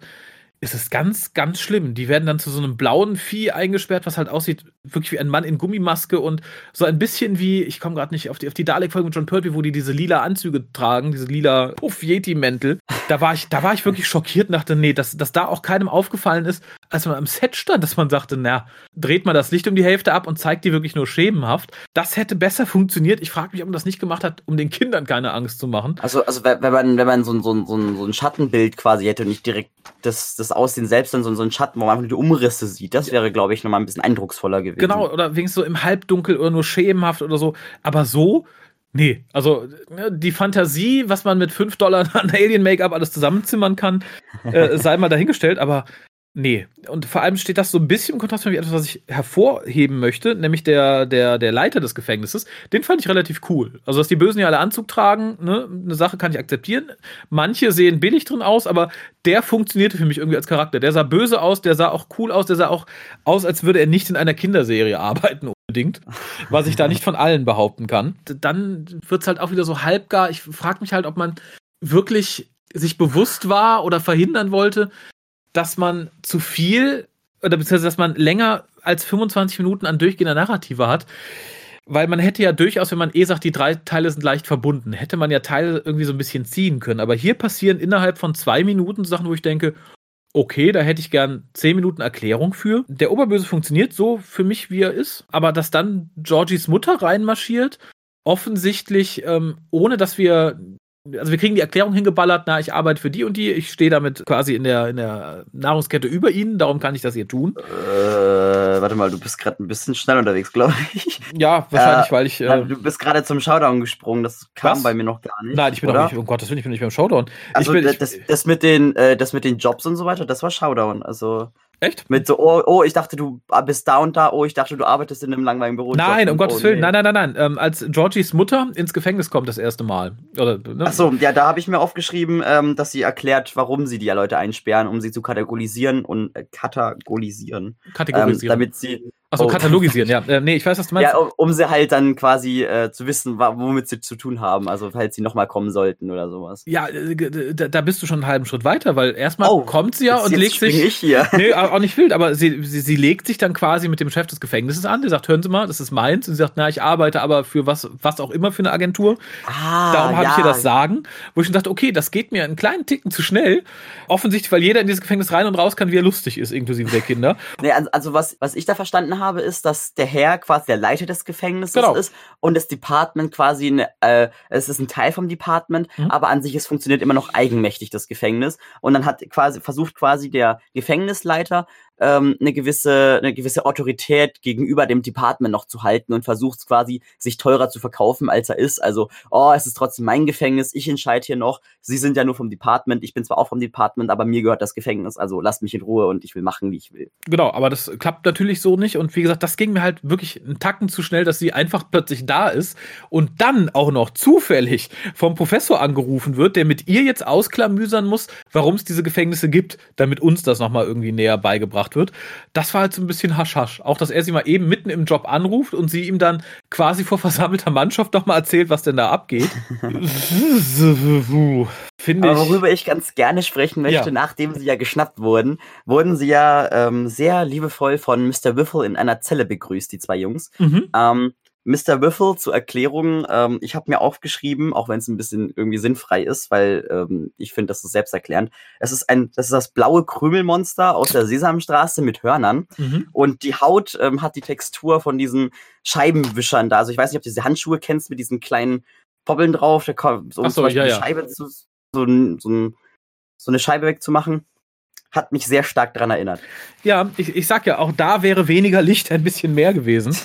ist es ganz, ganz schlimm. Die werden dann zu so einem blauen Vieh eingesperrt, was halt aussieht wirklich wie ein Mann in Gummimaske und so ein bisschen wie, ich komme gerade nicht auf die, auf die Dalek-Folge mit John Pertwee, wo die diese lila Anzüge tragen, diese lila Puff-Yeti-Mäntel. Da war ich, da war ich wirklich schockiert und dachte, nee, dass, dass da auch keinem aufgefallen ist, als man am Set stand, dass man sagte, na, dreht man das Licht um die Hälfte ab und zeigt die wirklich nur schemenhaft. Das hätte besser funktioniert. Ich frage mich, ob man das nicht gemacht hat, um den Kindern keine Angst zu machen. Also, also wenn man, wenn man so, ein, so, ein, so ein Schattenbild quasi hätte und nicht direkt das, das Aussehen selbst, dann so, so ein Schatten, wo man einfach nur die Umrisse sieht. Das wäre, glaube ich, nochmal ein bisschen eindrucksvoller gewesen. Genau, oder wenigstens so im Halbdunkel oder nur schemenhaft oder so. Aber so, nee. Also ne, die Fantasie, was man mit 5 Dollar an Alien-Make-up alles zusammenzimmern kann, äh, sei mal dahingestellt. Aber Nee, und vor allem steht das so ein bisschen im Kontrast mit etwas, was ich hervorheben möchte, nämlich der, der, der Leiter des Gefängnisses. Den fand ich relativ cool. Also, dass die Bösen ja alle Anzug tragen, ne, eine Sache kann ich akzeptieren. Manche sehen billig drin aus, aber der funktionierte für mich irgendwie als Charakter. Der sah böse aus, der sah auch cool aus, der sah auch aus, als würde er nicht in einer Kinderserie arbeiten unbedingt, was ich da nicht von allen behaupten kann. Dann wird's halt auch wieder so halbgar. Ich frage mich halt, ob man wirklich sich bewusst war oder verhindern wollte, dass man zu viel oder beziehungsweise dass man länger als 25 Minuten an durchgehender Narrative hat. Weil man hätte ja durchaus, wenn man eh sagt, die drei Teile sind leicht verbunden, hätte man ja Teile irgendwie so ein bisschen ziehen können. Aber hier passieren innerhalb von zwei Minuten Sachen, wo ich denke, okay, da hätte ich gern zehn Minuten Erklärung für. Der Oberböse funktioniert so für mich, wie er ist. Aber dass dann Georgies Mutter reinmarschiert, offensichtlich, ähm, ohne dass wir also wir kriegen die Erklärung hingeballert, na, ich arbeite für die und die, ich stehe damit quasi in der, in der Nahrungskette über ihnen, darum kann ich das hier tun. Äh, warte mal, du bist gerade ein bisschen schnell unterwegs, glaube ich. Ja, wahrscheinlich, äh, weil ich. Äh, du bist gerade zum Showdown gesprungen, das kam was? bei mir noch gar nicht. Nein, ich bin oder? doch nicht, um Gottes Willen, ich bin nicht beim Showdown. Also bin, das, das, mit den, äh, das mit den Jobs und so weiter, das war Showdown, also. Echt? Mit so, oh, oh, ich dachte, du bist da und da, oh, ich dachte, du arbeitest in einem langweiligen Büro. Nein, um Gottes oh, Willen, nee. nein, nein, nein, nein. Ähm, als Georgies Mutter ins Gefängnis kommt das erste Mal. Oder, ne? Ach so, ja, da habe ich mir aufgeschrieben, ähm, dass sie erklärt, warum sie die Leute einsperren, um sie zu kategorisieren und äh, kategorisieren. Kategorisieren. Ähm, damit sie, Also oh. katalogisieren, ja. Äh, nee, ich weiß, was du meinst. Ja, um, um sie halt dann quasi äh, zu wissen, womit sie zu tun haben. Also falls sie nochmal kommen sollten oder sowas. Ja, äh, da, da, bist du schon einen halben Schritt weiter, weil erstmal oh, kommt sie ja und legt sich. Ich hier. Nee, auch nicht wild, aber sie, sie, sie legt sich dann quasi mit dem Chef des Gefängnisses an. Der sagt, hören Sie mal, das ist meins. Und sie sagt, na, ich arbeite aber für was, was auch immer für eine Agentur. Ah, Darum habe ja. ich hier das Sagen. Wo ich schon dachte, okay, das geht mir einen kleinen Ticken zu schnell. Offensichtlich, weil jeder in dieses Gefängnis rein und raus kann, wie er lustig ist, inklusive der Kinder. Nee, also was, was ich da verstanden habe, ist, dass der Herr quasi der Leiter des Gefängnisses genau. ist und das Department quasi, eine, äh, es ist ein Teil vom Department, mhm. aber an sich es funktioniert immer noch eigenmächtig das Gefängnis und dann hat quasi versucht quasi der Gefängnisleiter ähm, eine gewisse eine gewisse Autorität gegenüber dem Department noch zu halten und versucht quasi sich teurer zu verkaufen als er ist. Also oh, es ist trotzdem mein Gefängnis, ich entscheide hier noch. Sie sind ja nur vom Department, ich bin zwar auch vom Department, aber mir gehört das Gefängnis. Also lasst mich in Ruhe und ich will machen, wie ich will. Genau, aber das klappt natürlich so nicht und wie gesagt, das ging mir halt wirklich einen Tacken zu schnell, dass sie einfach plötzlich da ist und dann auch noch zufällig vom Professor angerufen wird, der mit ihr jetzt ausklamüsern muss, warum es diese Gefängnisse gibt, damit uns das nochmal irgendwie näher beigebracht gemacht wird. Das war halt so ein bisschen hasch-hasch. Auch, dass er sie mal eben mitten im Job anruft und sie ihm dann quasi vor versammelter Mannschaft nochmal erzählt, was denn da abgeht. Finde ich. Aber worüber ich ganz gerne sprechen möchte, ja. nachdem sie ja geschnappt wurden, wurden sie ja ähm, sehr liebevoll von Mr. Wiffle in einer Zelle begrüßt, die zwei Jungs. Mhm. Ähm, Mr. Wiffle zur Erklärung, ähm, ich habe mir aufgeschrieben, auch wenn es ein bisschen irgendwie sinnfrei ist, weil ähm, ich finde, das ist selbsterklärend. Es ist ein, das ist das blaue Krümelmonster aus der Sesamstraße mit Hörnern mhm. und die Haut ähm, hat die Textur von diesen Scheibenwischern da. Also ich weiß nicht, ob du diese Handschuhe kennst mit diesen kleinen Poppeln drauf, da kommt, so, um so, zum Beispiel ja, ja. Scheibe zu, so, so, so, so eine Scheibe wegzumachen hat mich sehr stark daran erinnert. Ja, ich, ich sag ja, auch da wäre weniger Licht ein bisschen mehr gewesen.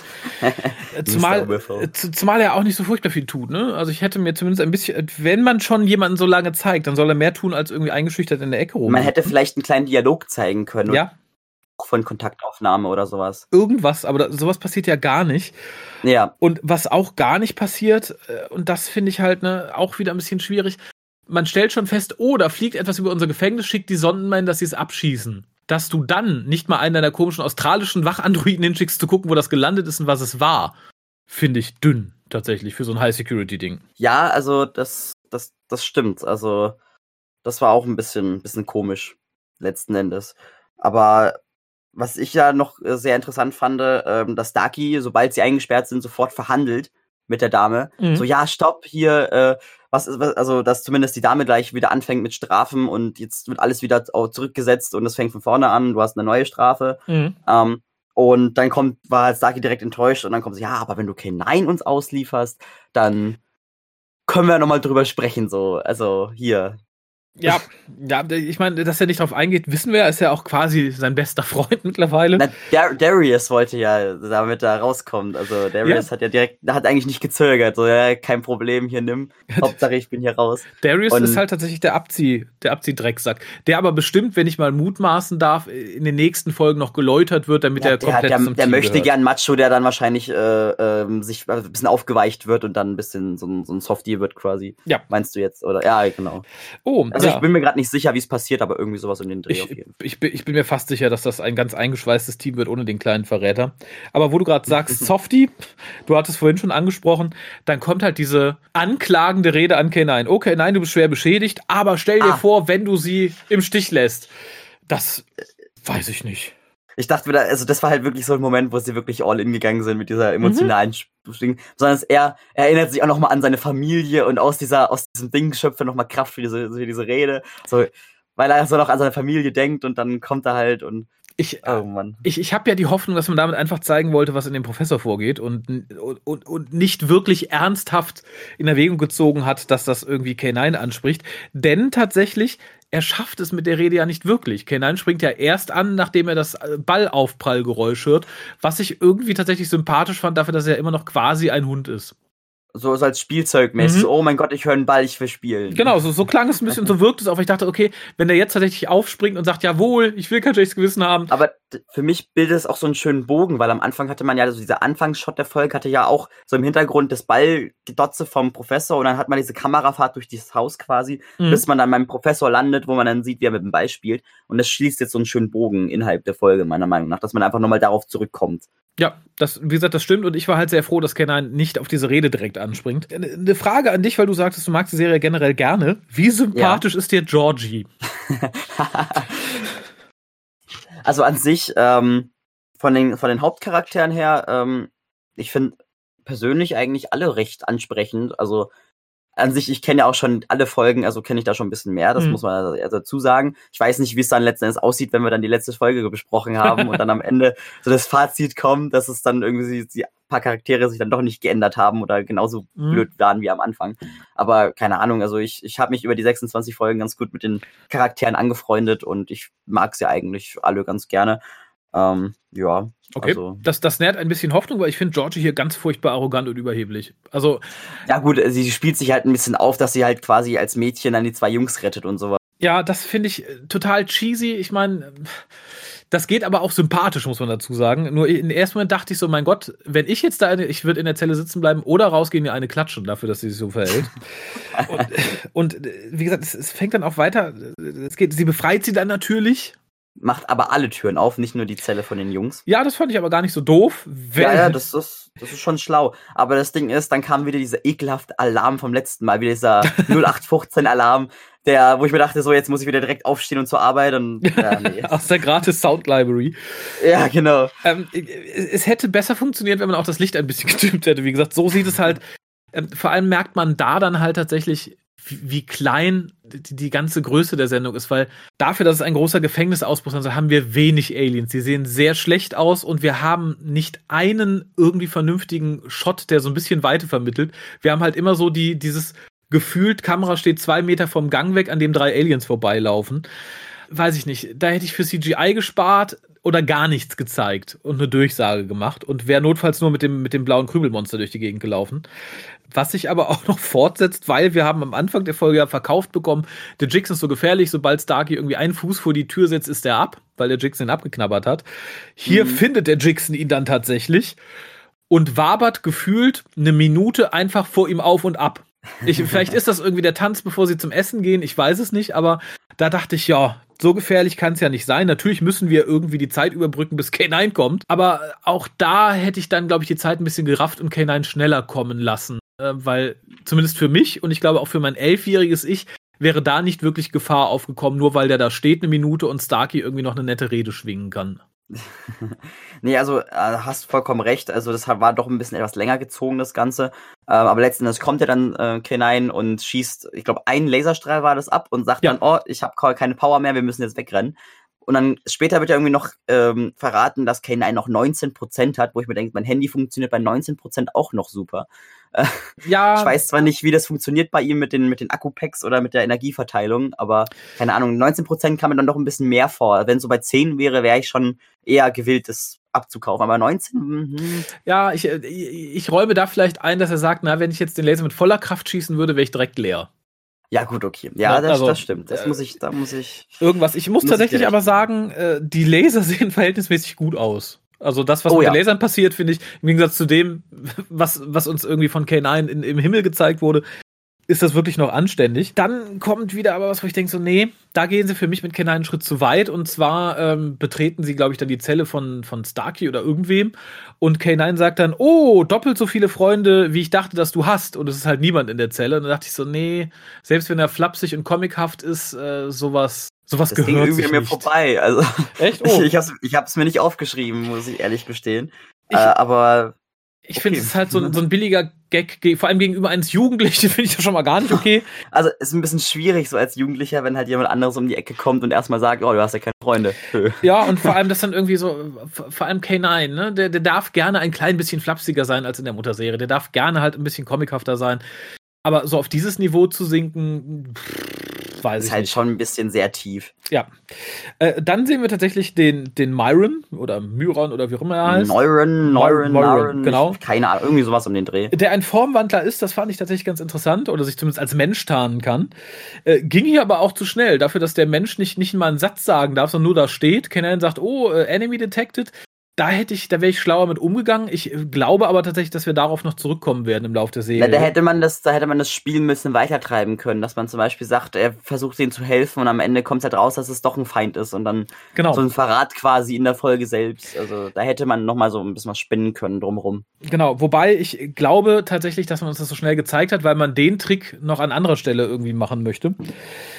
zumal, zumal er auch nicht so furchtbar viel tut, ne? Also ich hätte mir zumindest ein bisschen, wenn man schon jemanden so lange zeigt, dann soll er mehr tun, als irgendwie eingeschüchtert in der Ecke rum. Man hätte vielleicht einen kleinen Dialog zeigen können. Ja. Von Kontaktaufnahme oder sowas. Irgendwas, aber da, sowas passiert ja gar nicht. Ja. Und was auch gar nicht passiert, äh, und das finde ich halt ne, auch wieder ein bisschen schwierig, man stellt schon fest, oh, da fliegt etwas über unser Gefängnis, schickt die Sondenmen, dass sie es abschießen. Dass du dann nicht mal einen deiner komischen australischen Wachandroiden hinschickst, zu gucken, wo das gelandet ist und was es war, finde ich dünn, tatsächlich, für so ein High-Security-Ding. Ja, also das, das, das stimmt. Also, das war auch ein bisschen, bisschen komisch, letzten Endes. Aber was ich ja noch äh, sehr interessant fand, ähm, dass Daki, sobald sie eingesperrt sind, sofort verhandelt mit der Dame. Mhm. So, ja, stopp, hier, äh, was ist, also, dass zumindest die Dame gleich wieder anfängt mit Strafen und jetzt wird alles wieder zurückgesetzt und es fängt von vorne an, du hast eine neue Strafe. Mhm. Ähm, und dann kommt, war Saki direkt enttäuscht und dann kommt sie, ja, aber wenn du kein Nein uns auslieferst, dann können wir nochmal drüber sprechen, so. Also, hier, ja, ja, ich meine, dass er nicht drauf eingeht, wissen wir, ist ja auch quasi sein bester Freund mittlerweile. Na, Dar Darius wollte ja damit da rauskommen. Also Darius ja. hat ja direkt, hat eigentlich nicht gezögert, so ja, kein Problem, hier nimm. Hauptsache ich bin hier raus. Darius Und ist halt tatsächlich der Abzieh, der Abziehdrecksack, der aber bestimmt, wenn ich mal mutmaßen darf, in den nächsten Folgen noch geläutert wird, damit ja, er komplett der, zum der Team möchte gehört. gern Macho, der dann wahrscheinlich äh, äh, sich ein bisschen aufgeweicht wird und dann ein bisschen so ein, so ein Softie wird quasi. Ja. Meinst du jetzt? Oder ja, genau. Oh, also also ich bin mir gerade nicht sicher, wie es passiert, aber irgendwie sowas in den Dreh ich, auf jeden Fall. Ich bin, ich bin mir fast sicher, dass das ein ganz eingeschweißtes Team wird ohne den kleinen Verräter. Aber wo du gerade sagst, Softie, du hattest vorhin schon angesprochen, dann kommt halt diese anklagende Rede an K9. Okay, nein, du bist schwer beschädigt, aber stell dir ah. vor, wenn du sie im Stich lässt. Das weiß ich nicht ich dachte wieder, also das war halt wirklich so ein Moment, wo sie wirklich all in gegangen sind mit dieser emotionalen mhm. Ding, sondern er, er erinnert sich auch nochmal an seine Familie und aus dieser, aus diesem Ding schöpft er nochmal Kraft für diese, für diese Rede, so, weil er so noch an seine Familie denkt und dann kommt er halt und ich, oh Mann. ich, ich habe ja die Hoffnung, dass man damit einfach zeigen wollte, was in dem Professor vorgeht und, und, und nicht wirklich ernsthaft in Erwägung gezogen hat, dass das irgendwie K9 anspricht. Denn tatsächlich, er schafft es mit der Rede ja nicht wirklich. K9 springt ja erst an, nachdem er das äh, Ballaufprallgeräusch hört, was ich irgendwie tatsächlich sympathisch fand, dafür, dass er immer noch quasi ein Hund ist so, als Spielzeugmäßig. Mhm. Oh mein Gott, ich höre einen Ball, ich will spielen. Genau, so, so klang es ein bisschen, so wirkt es auch. Ich dachte, okay, wenn der jetzt tatsächlich aufspringt und sagt, jawohl, ich will kein schlechtes Gewissen haben. Aber für mich bildet es auch so einen schönen Bogen, weil am Anfang hatte man ja, also dieser Anfangsshot der Folge hatte ja auch so im Hintergrund das Ballgedotze vom Professor und dann hat man diese Kamerafahrt durch dieses Haus quasi, mhm. bis man dann beim Professor landet, wo man dann sieht, wie er mit dem Ball spielt. Und das schließt jetzt so einen schönen Bogen innerhalb der Folge, meiner Meinung nach, dass man einfach nochmal darauf zurückkommt. Ja, das, wie gesagt, das stimmt und ich war halt sehr froh, dass Kenan nicht auf diese Rede direkt anspringt. Eine Frage an dich, weil du sagtest, du magst die Serie generell gerne. Wie sympathisch ja. ist dir Georgie? also an sich, ähm, von, den, von den Hauptcharakteren her, ähm, ich finde persönlich eigentlich alle recht ansprechend. Also an sich, ich kenne ja auch schon alle Folgen, also kenne ich da schon ein bisschen mehr, das mhm. muss man dazu sagen. Ich weiß nicht, wie es dann letzten Endes aussieht, wenn wir dann die letzte Folge besprochen haben und dann am Ende so das Fazit kommt, dass es dann irgendwie die paar Charaktere sich dann doch nicht geändert haben oder genauso mhm. blöd waren wie am Anfang. Aber keine Ahnung, also ich, ich habe mich über die 26 Folgen ganz gut mit den Charakteren angefreundet und ich mag sie eigentlich alle ganz gerne. Ähm, ja. Okay, also. das, das nährt ein bisschen Hoffnung, weil ich finde Georgie hier ganz furchtbar arrogant und überheblich. Also. Ja, gut, sie spielt sich halt ein bisschen auf, dass sie halt quasi als Mädchen dann die zwei Jungs rettet und sowas. Ja, das finde ich äh, total cheesy. Ich meine, das geht aber auch sympathisch, muss man dazu sagen. Nur im ersten Moment dachte ich so, mein Gott, wenn ich jetzt da, eine, ich würde in der Zelle sitzen bleiben oder rausgehen, mir eine klatschen dafür, dass sie sich so verhält. und, und, wie gesagt, es, es, fängt dann auch weiter. Es geht, sie befreit sie dann natürlich macht aber alle Türen auf, nicht nur die Zelle von den Jungs. Ja, das fand ich aber gar nicht so doof. Ja, ja, das ist, das ist schon schlau. Aber das Ding ist, dann kam wieder dieser ekelhafte Alarm vom letzten Mal, wieder dieser 0815-Alarm, der, wo ich mir dachte, so, jetzt muss ich wieder direkt aufstehen und zur Arbeit und, ja, nee. Aus der gratis Sound Library. Ja, genau. Ähm, es hätte besser funktioniert, wenn man auch das Licht ein bisschen gedimmt hätte. Wie gesagt, so sieht es halt, ähm, vor allem merkt man da dann halt tatsächlich, wie klein die, die, ganze Größe der Sendung ist, weil dafür, dass es ein großer Gefängnisausbruch ist, haben wir wenig Aliens. Die sehen sehr schlecht aus und wir haben nicht einen irgendwie vernünftigen Shot, der so ein bisschen Weite vermittelt. Wir haben halt immer so die, dieses gefühlt, Kamera steht zwei Meter vom Gang weg, an dem drei Aliens vorbeilaufen. Weiß ich nicht. Da hätte ich für CGI gespart oder gar nichts gezeigt und eine Durchsage gemacht und wäre notfalls nur mit dem, mit dem blauen Krübelmonster durch die Gegend gelaufen. Was sich aber auch noch fortsetzt, weil wir haben am Anfang der Folge ja verkauft bekommen, der Jix ist so gefährlich, sobald Starkey irgendwie einen Fuß vor die Tür setzt, ist der ab, weil der Jixon ihn abgeknabbert hat. Hier mhm. findet der Jixon ihn dann tatsächlich und wabert gefühlt eine Minute einfach vor ihm auf und ab. Ich, vielleicht ist das irgendwie der Tanz, bevor sie zum Essen gehen, ich weiß es nicht, aber da dachte ich, ja, so gefährlich kann es ja nicht sein. Natürlich müssen wir irgendwie die Zeit überbrücken, bis K9 kommt. Aber auch da hätte ich dann, glaube ich, die Zeit ein bisschen gerafft und K9 schneller kommen lassen. Äh, weil zumindest für mich und ich glaube auch für mein elfjähriges Ich wäre da nicht wirklich Gefahr aufgekommen, nur weil der da steht eine Minute und Starkey irgendwie noch eine nette Rede schwingen kann. nee, also äh, hast vollkommen recht. Also das war doch ein bisschen etwas länger gezogen, das Ganze. Äh, aber letzten Endes kommt er dann äh, K9 und schießt, ich glaube, einen Laserstrahl war das ab und sagt ja. dann, oh, ich habe keine Power mehr, wir müssen jetzt wegrennen. Und dann später wird ja irgendwie noch ähm, verraten, dass K9 noch 19% hat, wo ich mir denke, mein Handy funktioniert bei 19% auch noch super. Äh, ja. Ich weiß zwar nicht, wie das funktioniert bei ihm mit den, mit den Akku-Packs oder mit der Energieverteilung, aber keine Ahnung, 19% kam mir dann doch ein bisschen mehr vor. Wenn es so bei 10 wäre, wäre ich schon eher gewillt, das abzukaufen. Aber 19? Mh. Ja, ich, äh, ich räume da vielleicht ein, dass er sagt, na, wenn ich jetzt den Laser mit voller Kraft schießen würde, wäre ich direkt leer. Ja, gut, okay. Ja, das, also, das stimmt. Das muss ich, da muss ich. Irgendwas. Ich muss, muss tatsächlich ich aber sagen, äh, die Laser sehen verhältnismäßig gut aus. Also das, was oh, mit ja. den Lasern passiert, finde ich, im Gegensatz zu dem, was, was uns irgendwie von K9 in, im Himmel gezeigt wurde, ist das wirklich noch anständig. Dann kommt wieder aber was, wo ich denke so, nee, da gehen sie für mich mit K9 einen Schritt zu weit. Und zwar ähm, betreten sie, glaube ich, dann die Zelle von, von Starkey oder irgendwem. Und K9 sagt dann, oh, doppelt so viele Freunde, wie ich dachte, dass du hast. Und es ist halt niemand in der Zelle. Und dann dachte ich so, nee, selbst wenn er flapsig und comichaft ist, äh, sowas Sowas das gehört ging irgendwie mir vorbei. Also echt? Oh. Ich, ich hab's, ich hab's mir nicht aufgeschrieben, muss ich ehrlich gestehen. Ich, äh, aber ich finde, es ist halt so, so ein billiger Gag, vor allem gegenüber eines Jugendlichen, finde ich das schon mal gar nicht okay. Also, es ist ein bisschen schwierig, so als Jugendlicher, wenn halt jemand anderes um die Ecke kommt und erstmal sagt, oh, du hast ja keine Freunde. ja, und vor allem das dann irgendwie so, vor allem K9, ne? Der, der darf gerne ein klein bisschen flapsiger sein als in der Mutterserie. Der darf gerne halt ein bisschen comichafter sein. Aber so auf dieses Niveau zu sinken, pff, weiß ist halt nicht. schon ein bisschen sehr tief. Ja. Äh, dann sehen wir tatsächlich den, den Myron oder Myron oder wie auch immer er heißt. Myron, Myron, Myron, genau. Ich, keine Ahnung, irgendwie sowas um den Dreh. Der ein Formwandler ist, das fand ich tatsächlich ganz interessant oder sich zumindest als Mensch tarnen kann. Äh, ging hier aber auch zu schnell, dafür, dass der Mensch nicht, nicht mal einen Satz sagen darf, sondern nur da steht. Kenan sagt, oh, äh, Enemy detected da hätte ich, da wäre ich schlauer mit umgegangen. Ich äh, glaube aber tatsächlich, dass wir darauf noch zurückkommen werden im Laufe der Serie. Da, da hätte man das, da hätte man das Spiel ein bisschen weitertreiben können, dass man zum Beispiel sagt, er versucht ihnen zu helfen und am Ende kommt es halt raus, dass es doch ein Feind ist und dann genau. so ein Verrat quasi in der Folge selbst. Also da hätte man noch mal so ein bisschen was spinnen können drumherum. Genau, wobei ich glaube tatsächlich, dass man uns das so schnell gezeigt hat, weil man den Trick noch an anderer Stelle irgendwie machen möchte.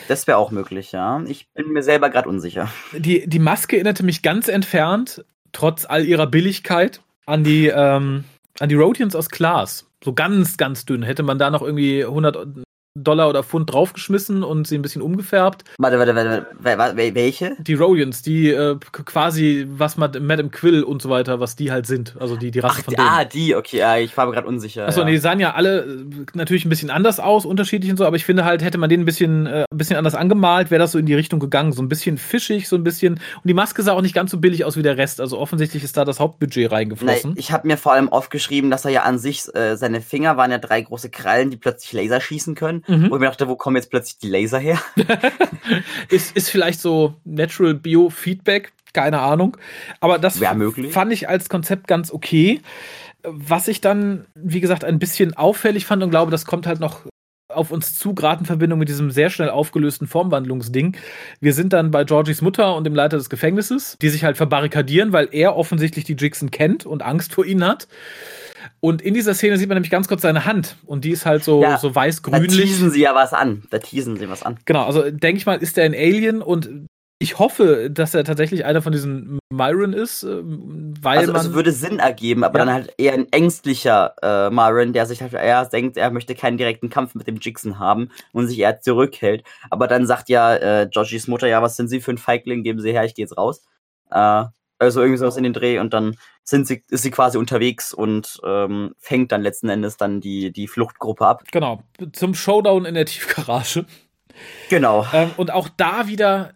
Das wäre auch möglich, ja. Ich bin mir selber gerade unsicher. Die, die Maske erinnerte mich ganz entfernt trotz all ihrer Billigkeit an die, ähm, an die Rodians aus Glas. So ganz, ganz dünn. Hätte man da noch irgendwie 100 Dollar oder Pfund draufgeschmissen und sie ein bisschen umgefärbt. Warte, warte, warte, warte welche? Die Rodians, die äh, quasi, was man Madame Quill und so weiter, was die halt sind. Also die, die Rasse Ach, von denen. Ah, die, okay, ja, ich war mir gerade unsicher. Achso, ja. nee, die sahen ja alle äh, natürlich ein bisschen anders aus, unterschiedlich und so, aber ich finde halt, hätte man den ein bisschen, äh, ein bisschen anders angemalt, wäre das so in die Richtung gegangen. So ein bisschen fischig, so ein bisschen. Und die Maske sah auch nicht ganz so billig aus wie der Rest. Also offensichtlich ist da das Hauptbudget reingeflossen. Nein, ich habe mir vor allem aufgeschrieben, dass er ja an sich, äh, seine Finger waren ja drei große Krallen, die plötzlich Laser schießen können. Mhm. Wo ich mir dachte, wo kommen jetzt plötzlich die Laser her? ist, ist vielleicht so Natural Biofeedback, keine Ahnung. Aber das fand ich als Konzept ganz okay. Was ich dann, wie gesagt, ein bisschen auffällig fand und glaube, das kommt halt noch auf uns zu, gerade in Verbindung mit diesem sehr schnell aufgelösten Formwandlungsding. Wir sind dann bei Georgies Mutter und dem Leiter des Gefängnisses, die sich halt verbarrikadieren, weil er offensichtlich die Jixen kennt und Angst vor ihnen hat. Und in dieser Szene sieht man nämlich ganz kurz seine Hand und die ist halt so, ja, so weiß-grünlich. Da teasen sie ja was an. Da teasen sie was an. Genau, also denke ich mal, ist der ein Alien und ich hoffe, dass er tatsächlich einer von diesen Myron ist, äh, weil also, man. Es würde Sinn ergeben, aber ja. dann halt eher ein ängstlicher äh, Myron, der sich halt eher denkt, er möchte keinen direkten Kampf mit dem Jixen haben und sich eher zurückhält. Aber dann sagt ja äh, Georgies Mutter, ja, was sind Sie für ein Feigling? Geben Sie her, ich gehe jetzt raus. Äh, also irgendwie sowas in den Dreh und dann sind sie, ist sie quasi unterwegs und ähm, fängt dann letzten Endes dann die, die Fluchtgruppe ab. Genau, zum Showdown in der Tiefgarage. Genau. Ähm, und auch da wieder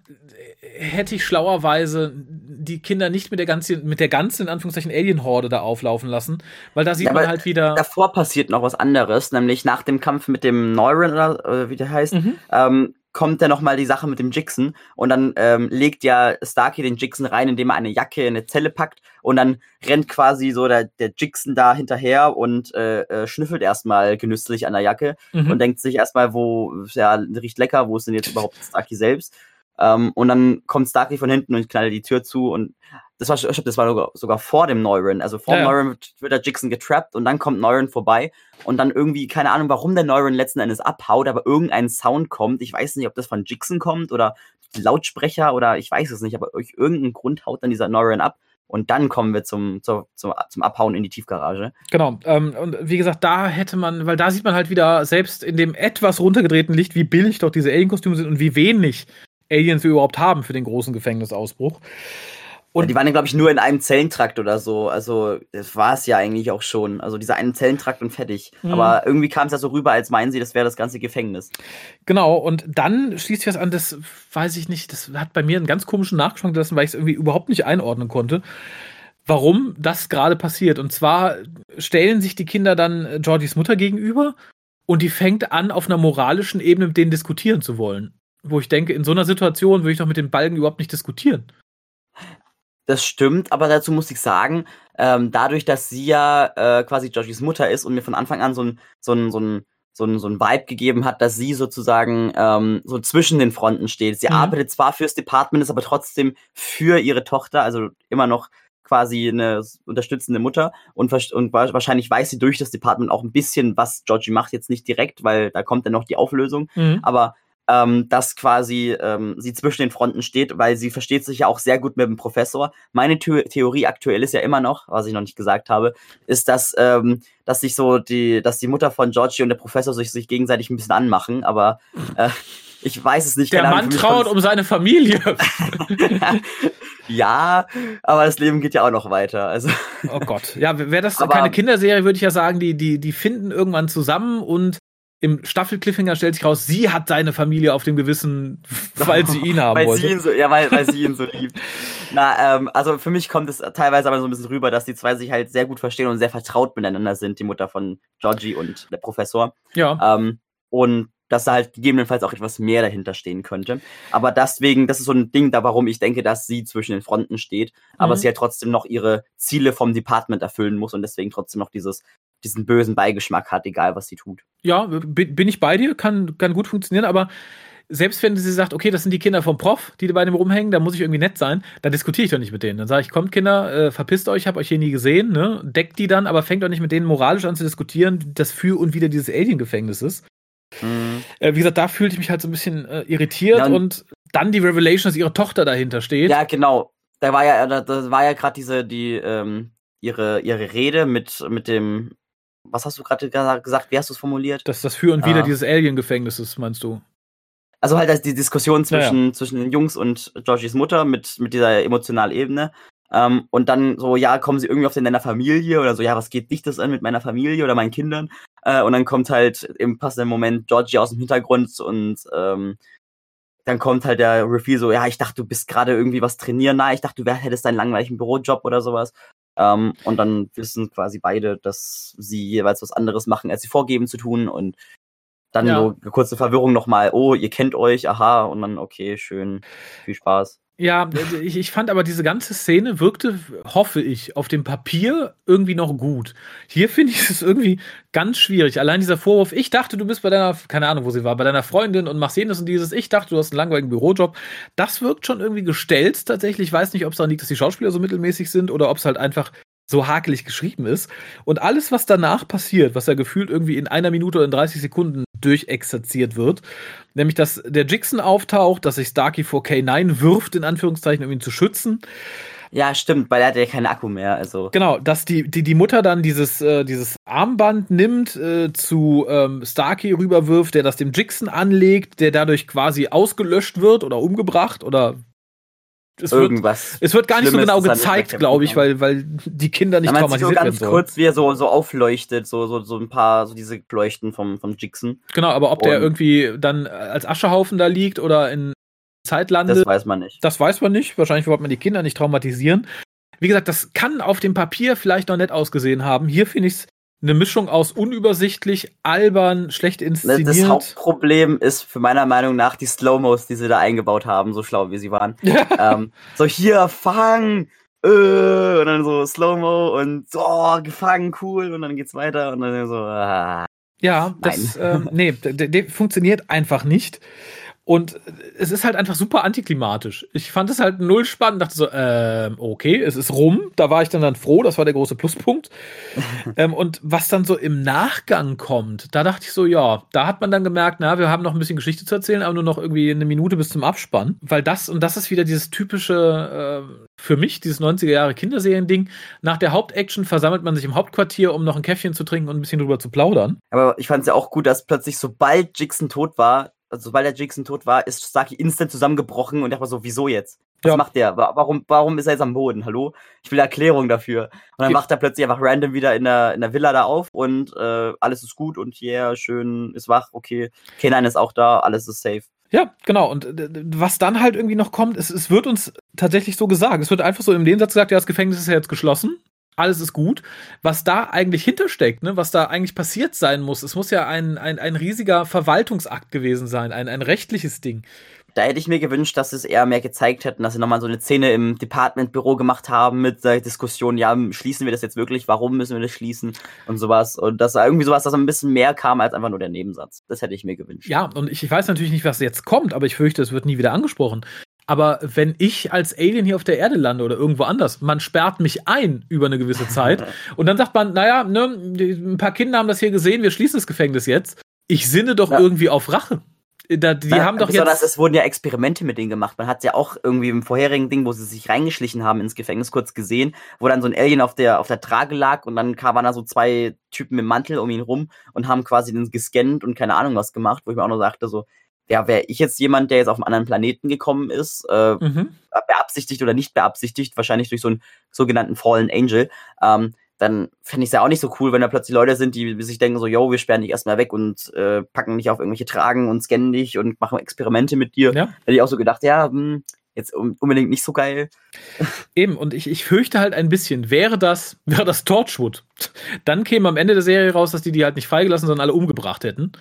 äh, hätte ich schlauerweise die Kinder nicht mit der ganzen, mit der ganzen, in Anführungszeichen, Alien-Horde da auflaufen lassen, weil da sieht ja, man halt wieder. Davor passiert noch was anderes, nämlich nach dem Kampf mit dem Neuron oder äh, wie der heißt, mhm. ähm, kommt ja nochmal die Sache mit dem Jixen und dann ähm, legt ja Starkey den Jixen rein, indem er eine Jacke in eine Zelle packt und dann rennt quasi so der, der Jixen da hinterher und äh, äh, schnüffelt erstmal genüsslich an der Jacke mhm. und denkt sich erstmal, wo, ja, riecht lecker, wo ist denn jetzt überhaupt Starkey selbst? Ähm, und dann kommt Starkey von hinten und knallt die Tür zu und das war, ich das war sogar, sogar vor dem Neuron. Also vor ja, Neuron wird, wird der Jixon getrappt und dann kommt Neuron vorbei und dann irgendwie, keine Ahnung, warum der Neuron letzten Endes abhaut, aber irgendein Sound kommt. Ich weiß nicht, ob das von Jixon kommt oder Lautsprecher oder ich weiß es nicht, aber durch irgendeinen Grund haut dann dieser Neuron ab. Und dann kommen wir zum, zum, zum, zum Abhauen in die Tiefgarage. Genau. Ähm, und wie gesagt, da hätte man, weil da sieht man halt wieder, selbst in dem etwas runtergedrehten Licht, wie billig doch diese Alien-Kostüme sind und wie wenig Aliens wir überhaupt haben für den großen Gefängnisausbruch. Und ja, die waren ja, glaube ich, nur in einem Zellentrakt oder so. Also, das war es ja eigentlich auch schon. Also, dieser einen Zellentrakt und fertig. Mhm. Aber irgendwie kam es ja so rüber, als meinen sie, das wäre das ganze Gefängnis. Genau, und dann schließt sich das an, das weiß ich nicht, das hat bei mir einen ganz komischen Nachgeschmack gelassen, weil ich es irgendwie überhaupt nicht einordnen konnte, warum das gerade passiert. Und zwar stellen sich die Kinder dann Georgies Mutter gegenüber und die fängt an, auf einer moralischen Ebene mit denen diskutieren zu wollen. Wo ich denke, in so einer Situation würde ich doch mit den Balken überhaupt nicht diskutieren. Das stimmt, aber dazu muss ich sagen, ähm, dadurch, dass sie ja äh, quasi Georgies Mutter ist und mir von Anfang an so ein, so ein, so ein, so ein, so ein Vibe gegeben hat, dass sie sozusagen ähm, so zwischen den Fronten steht. Sie mhm. arbeitet zwar fürs Department, ist aber trotzdem für ihre Tochter, also immer noch quasi eine unterstützende Mutter und, und wahrscheinlich weiß sie durch das Department auch ein bisschen, was Georgie macht, jetzt nicht direkt, weil da kommt dann noch die Auflösung, mhm. aber ähm, dass quasi ähm, sie zwischen den Fronten steht, weil sie versteht sich ja auch sehr gut mit dem Professor. Meine The Theorie aktuell ist ja immer noch, was ich noch nicht gesagt habe, ist, dass, ähm, dass sich so die, dass die Mutter von Georgie und der Professor sich, sich gegenseitig ein bisschen anmachen, aber äh, ich weiß es nicht. Der Mann trauert um seine Familie. ja, aber das Leben geht ja auch noch weiter. Also. Oh Gott. Ja, wäre das aber, keine Kinderserie, würde ich ja sagen, die, die, die finden irgendwann zusammen und im Staffel-Cliffhanger stellt sich raus, sie hat seine Familie auf dem Gewissen, weil sie ihn haben weil wollte. Sie ihn so, ja, weil, weil sie ihn so liebt. Na, ähm, also für mich kommt es teilweise aber so ein bisschen rüber, dass die zwei sich halt sehr gut verstehen und sehr vertraut miteinander sind, die Mutter von Georgie und der Professor. Ja. Ähm, und dass da halt gegebenenfalls auch etwas mehr dahinter stehen könnte. Aber deswegen, das ist so ein Ding da, warum ich denke, dass sie zwischen den Fronten steht, aber Mhm. sie halt trotzdem noch ihre Ziele vom Department erfüllen muss und deswegen trotzdem noch dieses, diesen bösen Beigeschmack hat, egal was sie tut. Ja, bin, bin ich bei dir, kann, kann gut funktionieren, aber selbst wenn sie sagt, okay, das sind die Kinder vom Prof, die bei dem rumhängen, da muss ich irgendwie nett sein, dann diskutiere ich doch nicht mit denen. Dann sage ich, kommt Kinder, äh, verpisst euch, hab euch hier nie gesehen, ne? Deckt die dann, aber fängt doch nicht mit denen moralisch an zu diskutieren, das für und wieder dieses Alien-Gefängnis ist. Äh, wie gesagt, da fühlte ich mich halt so ein bisschen äh, irritiert Ja, und- und dann die Revelation, dass ihre Tochter dahinter steht. Ja, genau. Da war ja, da, da war ja gerade diese, die, ähm, ihre, ihre Rede mit, mit dem, was hast du gerade gesagt, wie hast du es formuliert? Dass das für und wieder Ah. dieses Alien-Gefängnis ist, meinst du? Also halt also die Diskussion Ja, ja. zwischen, zwischen den Jungs und Georgies Mutter mit, mit dieser emotionalen Ebene. Ähm, und dann so, ja, kommen sie irgendwie auf den Nenner Familie oder so, ja, was geht dich das an mit meiner Familie oder meinen Kindern? Äh, und dann kommt halt im passenden Moment Georgie aus dem Hintergrund und ähm, dann kommt halt der Reveal so, ja, ich dachte, du bist gerade irgendwie was trainieren, na, ich dachte, du hättest einen langweiligen Bürojob oder sowas. Ähm, und dann wissen quasi beide, dass sie jeweils was anderes machen, als sie vorgeben zu tun und dann Ja. so eine kurze Verwirrung nochmal, oh, ihr kennt euch, aha, und dann, okay, schön, viel Spaß. Ja, ich, ich fand aber diese ganze Szene wirkte, hoffe ich, auf dem Papier irgendwie noch gut. Hier finde ich es irgendwie ganz schwierig. Allein dieser Vorwurf, ich dachte, du bist bei deiner, keine Ahnung, wo sie war, bei deiner Freundin und machst jenes und dieses, ich dachte, du hast einen langweiligen Bürojob. Das wirkt schon irgendwie gestellt tatsächlich. Ich weiß nicht, ob es daran liegt, dass die Schauspieler so mittelmäßig sind oder ob es halt einfach so hakelig geschrieben ist. Und alles, was danach passiert, was ja gefühlt irgendwie in einer Minute oder in 30 Sekunden durchexerziert wird, nämlich dass der Jixon auftaucht, dass sich Starkey vor K9 wirft, in Anführungszeichen, um ihn zu schützen. Ja, stimmt, weil er hat ja keinen Akku mehr, also. Genau, dass die, die, die Mutter dann dieses, äh, dieses Armband nimmt, äh, zu ähm, Starkey rüberwirft, der das dem Jixon anlegt, der dadurch quasi ausgelöscht wird oder umgebracht oder es wird, Irgendwas. es wird gar nicht so Schlimmes genau ist an gezeigt, der glaube ich, weil, weil die Kinder nicht Ja, man sieht so traumatisiert werden ganz kurz, wie er so, so aufleuchtet, so, so, so ein paar, so diese Leuchten vom, vom Jixon. Genau, aber ob der Und- irgendwie dann als Aschehaufen da liegt oder in Zeit landet, Das weiß man nicht. das weiß man nicht. Wahrscheinlich wollte man die Kinder nicht traumatisieren. Wie gesagt, das kann auf dem Papier vielleicht noch nett ausgesehen haben. Hier finde ich es eine Mischung aus unübersichtlich, albern, schlecht Ne, inszeniert. Das Hauptproblem ist für meiner Meinung nach die Slow-Mos, die sie da eingebaut haben, so schlau wie sie waren. ähm, so hier, fang! Äh, und dann so Slow-Mo und so, oh, gefangen, cool, und dann geht's weiter und dann so, ah. Ja, das, ähm, nee, funktioniert einfach nicht. Und es ist halt einfach super antiklimatisch. Ich fand es halt null spannend, dachte so, ähm, okay, es ist rum. Da war ich dann dann froh, das war der große Pluspunkt. ähm, und was dann so im Nachgang kommt, da dachte ich so, ja, da hat man dann gemerkt, na, wir haben noch ein bisschen Geschichte zu erzählen, aber nur noch irgendwie eine Minute bis zum Abspann. Weil das, und das ist wieder dieses typische, äh, für mich, dieses 90er Jahre Kinderserien-Ding. Nach der Hauptaction versammelt man sich im Hauptquartier, um noch ein Käffchen zu trinken und ein bisschen drüber zu plaudern. Aber ich fand es ja auch gut, dass plötzlich, sobald Jixon tot war, also sobald der Jixon tot war, ist Starkey instant zusammengebrochen und ich war so, wieso jetzt? Was Ja. macht der? Wa- Warum, warum ist er jetzt am Boden? Hallo? Ich will Erklärung dafür. Und dann Ge- wacht er plötzlich einfach random wieder in der, in der Villa da auf und äh, alles ist gut und yeah, schön, ist wach, okay. Kenan ist auch da, alles ist safe. Ja, genau. Und äh, was dann halt irgendwie noch kommt, es, es wird uns tatsächlich so gesagt. Es wird einfach so im Nebensatz gesagt, ja, das Gefängnis ist ja jetzt geschlossen. Alles ist gut. Was da eigentlich hintersteckt, ne, was da eigentlich passiert sein muss, es muss ja ein, ein, ein riesiger Verwaltungsakt gewesen sein, ein, ein rechtliches Ding. Da hätte ich mir gewünscht, dass sie es eher mehr gezeigt hätten, dass sie nochmal so eine Szene im Department-Büro gemacht haben mit der Diskussion, ja, schließen wir das jetzt wirklich, warum müssen wir das schließen und sowas. Und dass da irgendwie sowas, dass ein bisschen mehr kam als einfach nur der Nebensatz. Das hätte ich mir gewünscht. Ja, und ich, ich weiß natürlich nicht, was jetzt kommt, aber ich fürchte, es wird nie wieder angesprochen. Aber wenn ich als Alien hier auf der Erde lande oder irgendwo anders, man sperrt mich ein über eine gewisse Zeit und dann sagt man, naja, ne, ein paar Kinder haben das hier gesehen, wir schließen das Gefängnis jetzt. Ich sinne doch Ja. irgendwie auf Rache. Da, die Na, haben doch jetzt. es wurden ja Experimente mit denen gemacht. Man hat ja auch irgendwie im vorherigen Ding, wo sie sich reingeschlichen haben ins Gefängnis, kurz gesehen, wo dann so ein Alien auf der, auf der Trage lag und dann kam- waren da so zwei Typen im Mantel um ihn rum und haben quasi den gescannt und keine Ahnung was gemacht, wo ich mir auch nur sagte, so, ja, wäre ich jetzt jemand, der jetzt auf einen anderen Planeten gekommen ist, äh, Mhm. beabsichtigt oder nicht beabsichtigt, wahrscheinlich durch so einen sogenannten Fallen Angel, ähm, dann fände ich es ja auch nicht so cool, wenn da plötzlich Leute sind, die sich denken so, yo, wir sperren dich erstmal weg und äh, packen dich auf irgendwelche Tragen und scannen dich und machen Experimente mit dir. Ja. Hätte ich auch so gedacht, ja, mh, hm, jetzt unbedingt nicht so geil. Eben, und ich, ich fürchte halt ein bisschen, wäre das, wäre das Torchwood, dann käme am Ende der Serie raus, dass die die halt nicht freigelassen, sondern alle umgebracht hätten.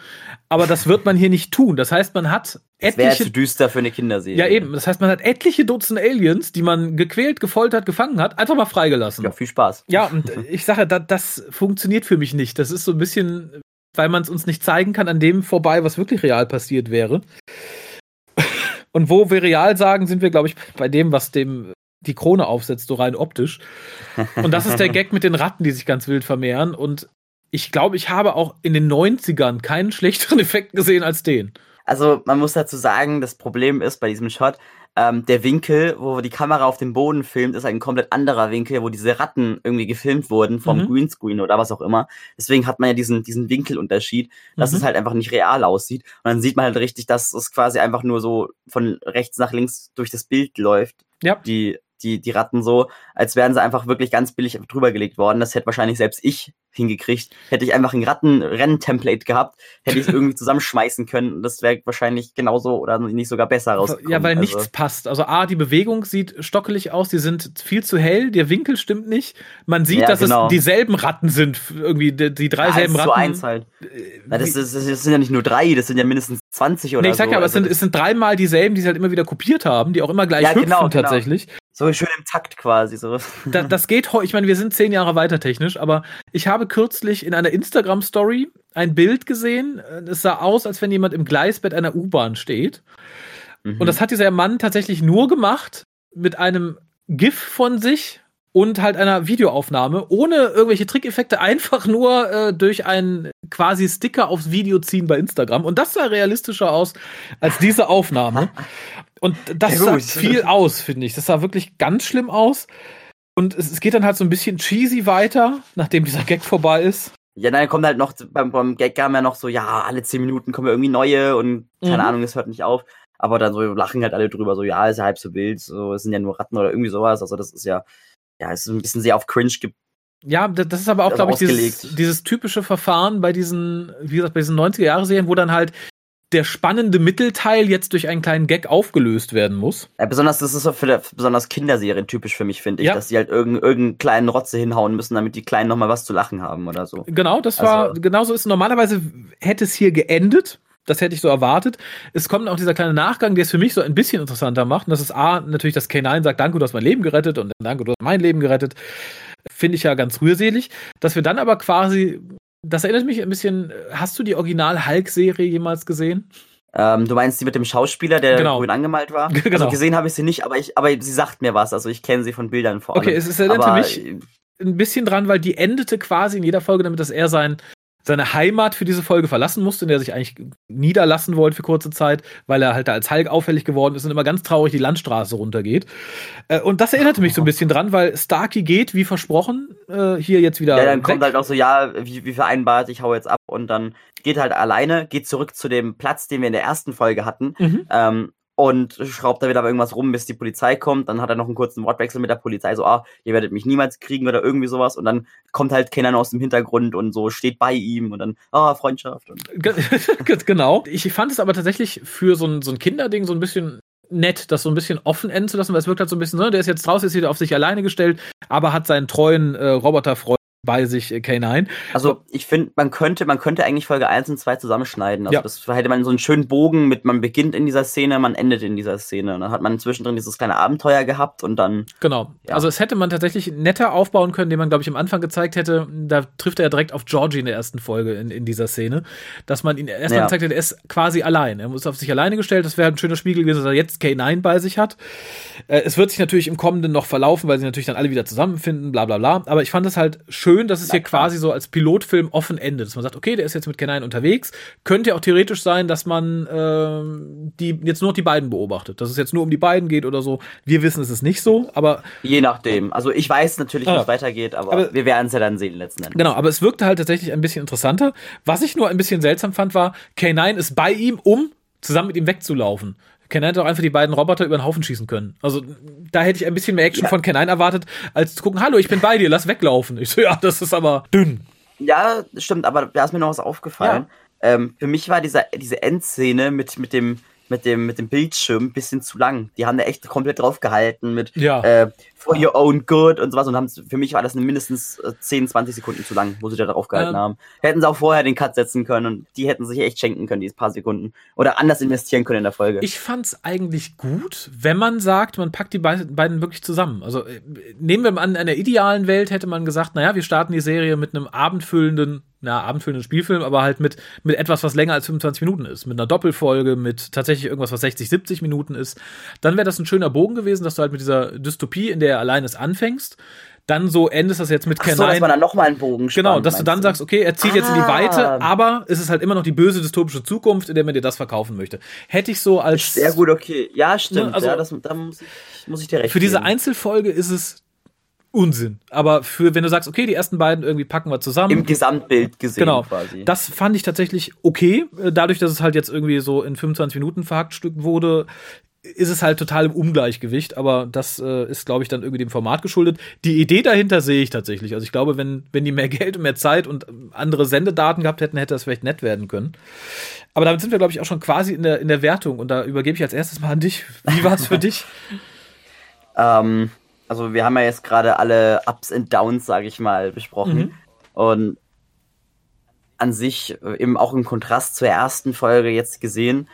Aber das wird man hier nicht tun. Das heißt, man hat etliche. Das wäre zu düster für eine Kinderserie. Ja, eben. Das heißt, man hat etliche Dutzend Aliens, die man gequält, gefoltert, gefangen hat, einfach mal freigelassen. Ja, viel Spaß. Ja, und ich sage, das, das funktioniert für mich nicht. Das ist so ein bisschen, weil man es uns nicht zeigen kann, an dem vorbei, was wirklich real passiert wäre. Und wo wir real sagen, sind wir, glaube ich, bei dem, was dem die Krone aufsetzt, so rein optisch. Und das ist der Gag mit den Ratten, die sich ganz wild vermehren. Und ich glaube, ich habe auch in den 90ern keinen schlechteren Effekt gesehen als den. Also man muss dazu sagen, das Problem ist bei diesem Shot, ähm, der Winkel, wo die Kamera auf dem Boden filmt, ist ein komplett anderer Winkel, wo diese Ratten irgendwie gefilmt wurden vom mhm. Greenscreen oder was auch immer. Deswegen hat man ja diesen, diesen Winkelunterschied, dass mhm. es halt einfach nicht real aussieht. Und dann sieht man halt richtig, dass es quasi einfach nur so von rechts nach links durch das Bild läuft. Ja. Die, die, die Ratten so, als wären sie einfach wirklich ganz billig drüber gelegt worden. Das hätte wahrscheinlich selbst ich hingekriegt. Hätte ich einfach ein Rattenrennen-Template gehabt, hätte ich es irgendwie zusammenschmeißen können. Das wäre wahrscheinlich genauso oder nicht sogar besser rausgekommen. Ja, weil also. nichts passt. Also A, die Bewegung sieht stockelig aus, die sind viel zu hell, der Winkel stimmt nicht. Man sieht, ja, dass genau. es dieselben Ratten sind, irgendwie die, die drei ja, selben Ratten. Zu eins halt. Na, das, das, das, sind ja nicht nur drei, das sind ja mindestens 20 oder so. Nee, ich sag so. ja, aber also es, sind, es sind dreimal dieselben, die sie halt immer wieder kopiert haben, die auch immer gleich ja, hüpfen genau, genau. tatsächlich. Genau. So schön im Takt quasi. So. Da, das geht ich meine, wir sind zehn Jahre weiter technisch, aber ich habe kürzlich in einer Instagram-Story ein Bild gesehen. Es sah aus, als wenn jemand im Gleisbett einer U-Bahn steht. Mhm. Und das hat dieser Mann tatsächlich nur gemacht mit einem GIF von sich und halt einer Videoaufnahme, ohne irgendwelche Trickeffekte, einfach nur äh, durch einen quasi Sticker aufs Video ziehen bei Instagram. Und das sah realistischer aus als diese Aufnahme. Und das sah viel aus, finde ich. Das sah wirklich ganz schlimm aus. Und es, es, geht dann halt so ein bisschen cheesy weiter, nachdem dieser Gag vorbei ist. Ja, dann kommt halt noch, beim, beim Gag kam ja noch so, ja, alle zehn Minuten kommen irgendwie neue und keine mhm. Ahnung, es hört nicht auf. Aber dann so lachen halt alle drüber, so, ja, ist ja halb so wild, so, es sind ja nur Ratten oder irgendwie sowas. Also das ist ja, ja, es ist ein bisschen sehr auf Cringe ge ja, das ist aber auch, glaube ich, dieses, dieses, typische Verfahren bei diesen, wie gesagt, bei diesen 90er-Jahre-Serien, wo dann halt der spannende Mittelteil jetzt durch einen kleinen Gag aufgelöst werden muss. Ja, besonders, das ist so für besonders Kinderserien typisch für mich, finde ich, ja. dass die halt irgendeinen irgendeinen kleinen Rotze hinhauen müssen, damit die Kleinen nochmal was zu lachen haben oder so. Genau, das war, also, genauso ist normalerweise hätte es hier geendet. Das hätte ich so erwartet. Es kommt auch dieser kleine Nachgang, der es für mich so ein bisschen interessanter macht. Und das ist A, natürlich, dass K9 sagt, danke, du hast mein Leben gerettet und danke, du hast mein Leben gerettet. Finde ich ja ganz rührselig. Dass wir dann aber quasi das erinnert mich ein bisschen. Hast du die Original-Hulk-Serie jemals gesehen? Ähm, du meinst die mit dem Schauspieler, der genau. grün angemalt war? Genau. Also gesehen habe ich sie nicht, aber ich, aber sie sagt mir was. Also ich kenne sie von Bildern vor allem. Okay, es, erinnert mich ein bisschen dran, weil die endete quasi in jeder Folge damit, dass er sein seine Heimat für diese Folge verlassen musste, in der er sich eigentlich niederlassen wollte für kurze Zeit, weil er halt da als Hulk auffällig geworden ist und immer ganz traurig die Landstraße runtergeht. Äh, und das erinnerte mich so ein bisschen dran, weil Starkey geht, wie versprochen, äh, hier jetzt wieder. Ja, dann weg. kommt halt auch so, ja, wie, wie vereinbart, ich hau jetzt ab und dann geht halt alleine, geht zurück zu dem Platz, den wir in der ersten Folge hatten. Mhm. Ähm, und schraubt da wieder irgendwas rum, bis die Polizei kommt. Dann hat er noch einen kurzen Wortwechsel mit der Polizei, so, ah, ihr werdet mich niemals kriegen oder irgendwie sowas. Und dann kommt halt Kenan aus dem Hintergrund und so steht bei ihm und dann, ah, Freundschaft. Und genau. Ich fand es aber tatsächlich für so ein, so ein Kinderding so ein bisschen nett, das so ein bisschen offen enden zu lassen, weil es wirkt halt so ein bisschen, ne, der ist jetzt draußen, ist wieder auf sich alleine gestellt, aber hat seinen treuen äh, Roboterfreund bei sich äh, K9. Also ich finde, man könnte, man könnte eigentlich Folge 1 und 2 zusammenschneiden. Also ja. das hätte man so einen schönen Bogen mit, man beginnt in dieser Szene, man endet in dieser Szene. Und dann hat man zwischendrin dieses kleine Abenteuer gehabt und dann. Genau. Ja. Also es hätte man tatsächlich netter aufbauen können, den man, glaube ich, am Anfang gezeigt hätte. Da trifft er ja direkt auf Georgie in der ersten Folge in, in dieser Szene. Dass man ihn erstmal ja. gezeigt hätte, er ist quasi allein. Er muss auf sich alleine gestellt. Das wäre ein schöner Spiegel gewesen, dass er jetzt K9 bei sich hat. Äh, es wird sich natürlich im Kommenden noch verlaufen, weil sie natürlich dann alle wieder zusammenfinden, bla bla bla. Aber ich fand es halt schön, dass es hier quasi so als Pilotfilm offen endet. Dass man sagt, okay, der ist jetzt mit K9 unterwegs. Könnte ja auch theoretisch sein, dass man äh, die jetzt nur noch die beiden beobachtet. Dass es jetzt nur um die beiden geht oder so. Wir wissen, es ist nicht so, aber. Je nachdem. Also ich weiß natürlich, wie es weitergeht, aber, aber wir werden es ja dann sehen letzten Endes. Genau, aber es wirkte halt tatsächlich ein bisschen interessanter. Was ich nur ein bisschen seltsam fand, war, K9 ist bei ihm, um zusammen mit ihm wegzulaufen. Ken hätte auch einfach die beiden Roboter über den Haufen schießen können. Also da hätte ich ein bisschen mehr Action ja. von Ken erwartet, als zu gucken, hallo, ich bin bei dir, lass weglaufen. Ich so, ja, das ist aber dünn. Ja, stimmt, aber da ist mir noch was aufgefallen. Ja. Ähm, für mich war diese, diese Endszene mit, mit dem mit dem, mit dem Bildschirm ein bisschen zu lang. Die haben da echt komplett drauf gehalten mit ja. äh, for your own good und sowas und haben für mich war das mindestens 10, äh, 20 Sekunden zu lang, wo sie da drauf gehalten ähm. haben. Hätten sie auch vorher den Cut setzen können und die hätten sich echt schenken können, diese paar Sekunden. Oder anders investieren können in der Folge. Ich fand's eigentlich gut, wenn man sagt, man packt die beiden wirklich zusammen. Also äh, nehmen wir mal an, in einer idealen Welt hätte man gesagt, naja, wir starten die Serie mit einem abendfüllenden na, abendfüllenden Spielfilm, aber halt mit, mit etwas, was länger als 25 Minuten ist. Mit einer Doppelfolge, mit tatsächlich irgendwas, was 60, 70 Minuten ist. Dann wäre das ein schöner Bogen gewesen, dass du halt mit dieser Dystopie, in der allein es anfängst, dann so endest das jetzt mit Ken so, dass man dann nochmal einen Bogen spannt, Genau, dass du dann du? sagst, okay, er zieht ah. jetzt in die Weite, ah. aber es ist halt immer noch die böse dystopische Zukunft, in der man dir das verkaufen möchte. Hätte ich so als. Sehr gut, okay. Ja, stimmt. Ne, also, ja, das, da muss ich, muss ich dir recht Für geben. diese Einzelfolge ist es Unsinn. Aber für, wenn du sagst, okay, die ersten beiden irgendwie packen wir zusammen. Im Gesamtbild gesehen genau, quasi. Das fand ich tatsächlich okay. Dadurch, dass es halt jetzt irgendwie so in 25 Minuten verhackstückt wurde, ist es halt total im Ungleichgewicht, aber das äh, ist, glaube ich, dann irgendwie dem Format geschuldet. Die Idee dahinter sehe ich tatsächlich. Also ich glaube, wenn, wenn die mehr Geld und mehr Zeit und andere Sendedaten gehabt hätten, hätte das vielleicht nett werden können. Aber damit sind wir, glaube ich, auch schon quasi in der, in der Wertung und da übergebe ich als erstes mal an dich. Wie war es für dich? ähm, also wir haben ja jetzt gerade alle Ups und Downs, sage ich mal, besprochen. Mhm. Und an sich äh, eben auch im Kontrast zur ersten Folge jetzt gesehen.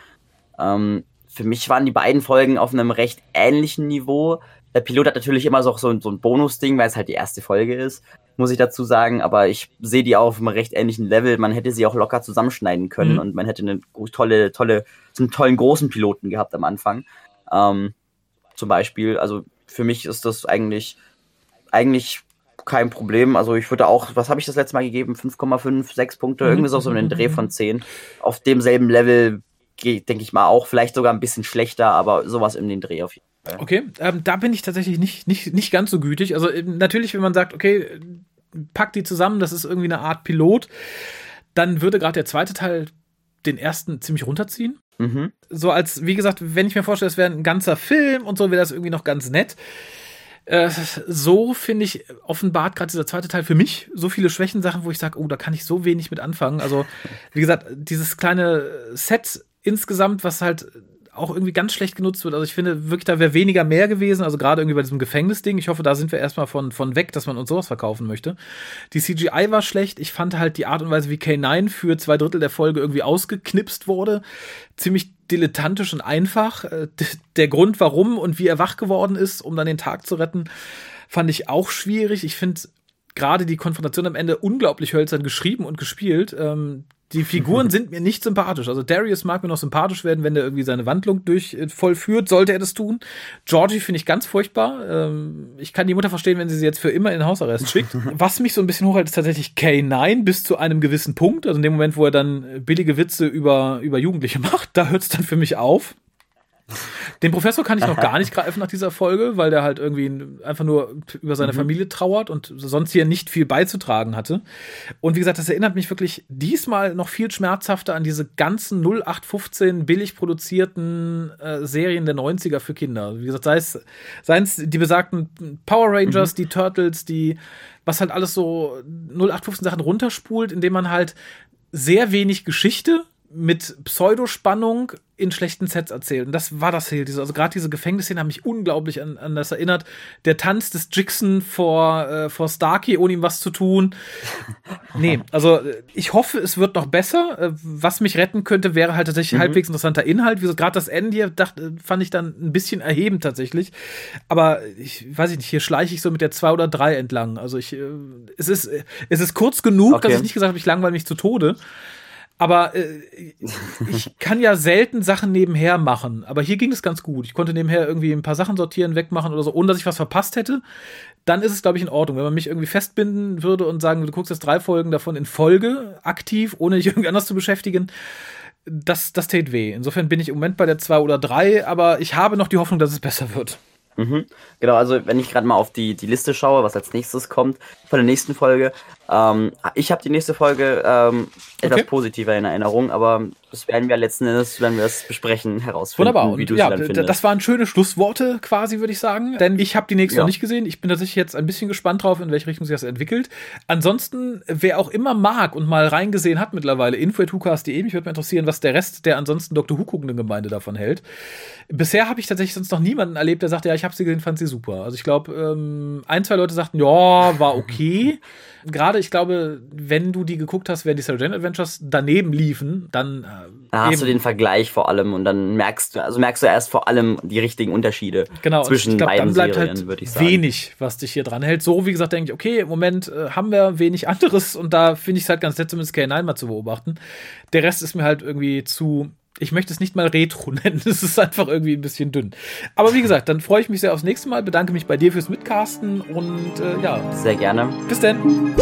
Ähm, für mich waren die beiden Folgen auf einem recht ähnlichen Niveau. Der Pilot hat natürlich immer so, so, so ein Bonus-Ding, weil es halt die erste Folge ist, muss ich dazu sagen. Aber ich sehe die auch auf einem recht ähnlichen Level. Man hätte sie auch locker zusammenschneiden können mhm. und man hätte eine tolle, tolle, so einen tollen großen Piloten gehabt am Anfang. Ähm, zum Beispiel, also für mich ist das eigentlich, eigentlich kein Problem. Also ich würde auch, was habe ich das letzte Mal gegeben? 5,5, 6 Punkte, mhm. irgendwie so, so einen Dreh von 10. Auf demselben Level denke ich mal auch, vielleicht sogar ein bisschen schlechter, aber sowas in den Dreh auf jeden Fall. Okay, ähm, da bin ich tatsächlich nicht, nicht, nicht ganz so gütig. Also natürlich, wenn man sagt, okay, pack die zusammen, das ist irgendwie eine Art Pilot, dann würde gerade der zweite Teil den ersten ziemlich runterziehen. Mhm. So als, wie gesagt, wenn ich mir vorstelle, es wäre ein ganzer Film und so, wäre das irgendwie noch ganz nett. Äh, so finde ich, offenbart gerade dieser zweite Teil für mich so viele Schwächensachen, wo ich sage, oh, da kann ich so wenig mit anfangen. Also, wie gesagt, dieses kleine Set insgesamt, was halt auch irgendwie ganz schlecht genutzt wird. Also ich finde wirklich, da wäre weniger mehr gewesen. Also gerade irgendwie bei diesem Gefängnisding. Ich hoffe, da sind wir erstmal von, von weg, dass man uns sowas verkaufen möchte. Die CGI war schlecht. Ich fand halt die Art und Weise, wie K9 für zwei Drittel der Folge irgendwie ausgeknipst wurde, ziemlich dilettantisch und einfach. Äh, der Grund, warum und wie er wach geworden ist, um dann den Tag zu retten, fand ich auch schwierig. Ich finde gerade die Konfrontation am Ende unglaublich hölzern geschrieben und gespielt. Ähm, die Figuren sind mir nicht sympathisch. Also Darius mag mir noch sympathisch werden, wenn er irgendwie seine Wandlung durch äh, vollführt, sollte er das tun. Georgie finde ich ganz furchtbar. Ähm, ich kann die Mutter verstehen, wenn sie sie jetzt für immer in den Hausarrest schickt. Was mich so ein bisschen hochhält, ist tatsächlich K9 bis zu einem gewissen Punkt. Also in dem Moment, wo er dann billige Witze über, über Jugendliche macht, da hört es dann für mich auf. Den Professor kann ich noch gar nicht greifen nach dieser Folge, weil der halt irgendwie einfach nur über seine mhm. Familie trauert und sonst hier nicht viel beizutragen hatte. Und wie gesagt, das erinnert mich wirklich diesmal noch viel schmerzhafter an diese ganzen 0815 billig produzierten äh, Serien der 90er für Kinder. Wie gesagt, sei es, seien es die besagten Power Rangers, mhm. die Turtles, die, was halt alles so 0815 Sachen runterspult, indem man halt sehr wenig Geschichte mit Pseudospannung in schlechten Sets erzählt. Und das war das hier. Also gerade diese Gefängnisszene haben mich unglaublich an, an das erinnert. Der Tanz des Jixon vor, äh, vor Starkey, ohne ihm was zu tun. nee, also ich hoffe, es wird noch besser. Äh, was mich retten könnte, wäre halt tatsächlich mhm. halbwegs interessanter Inhalt. Wie so gerade das Ende hier dachte, fand ich dann ein bisschen erhebend tatsächlich. Aber ich weiß ich nicht, hier schleiche ich so mit der zwei oder drei entlang. Also ich, äh, es ist, es ist kurz genug, okay. dass ich nicht gesagt habe, ich langweile mich zu Tode. Aber äh, ich kann ja selten Sachen nebenher machen. Aber hier ging es ganz gut. Ich konnte nebenher irgendwie ein paar Sachen sortieren, wegmachen oder so, ohne dass ich was verpasst hätte. Dann ist es, glaube ich, in Ordnung. Wenn man mich irgendwie festbinden würde und sagen, du guckst jetzt drei Folgen davon in Folge, aktiv, ohne dich irgendwie anders zu beschäftigen, das, das tät weh. Insofern bin ich im Moment bei der zwei oder drei, aber ich habe noch die Hoffnung, dass es besser wird. Mhm. Genau, also wenn ich gerade mal auf die, die Liste schaue, was als nächstes kommt von der nächsten Folge, Ähm, ich habe die nächste Folge ähm, etwas okay. positiver in Erinnerung, aber das werden wir letzten Endes, wenn wir es besprechen, herausfinden, Wunderbar. wie du ja, dann findest. Das waren schöne Schlussworte quasi, würde ich sagen. Denn ich habe die nächste ja. noch nicht gesehen. Ich bin tatsächlich jetzt ein bisschen gespannt drauf, in welche Richtung sich das entwickelt. Ansonsten, wer auch immer mag und mal reingesehen hat mittlerweile, info.hucast.de, mich würde mal interessieren, was der Rest der ansonsten Dr. Who guckenden Gemeinde davon hält. Bisher habe ich tatsächlich sonst noch niemanden erlebt, der sagt, ja, ich habe sie gesehen, fand sie super. Also ich glaube, ähm, ein, zwei Leute sagten, ja, war okay. Gerade, ich glaube, wenn du die geguckt hast, während die Sarah Jane Adventures daneben liefen, dann. Äh, da hast eben. du den Vergleich vor allem und dann merkst du, also merkst du erst vor allem die richtigen Unterschiede genau, zwischen ich glaub, beiden dann bleibt Serien, halt würde ich sagen. Wenig, was dich hier dran hält. So, wie gesagt, denke ich, okay, im Moment äh, haben wir wenig anderes und da finde ich es halt ganz nett, zumindest K9 mal zu beobachten. Der Rest ist mir halt irgendwie zu ich möchte es nicht mal Retro nennen. Es ist einfach irgendwie ein bisschen dünn. Aber wie gesagt, dann freue ich mich sehr aufs nächste Mal. Bedanke mich bei dir fürs Mitcasten und äh, ja. Sehr gerne. Bis dann.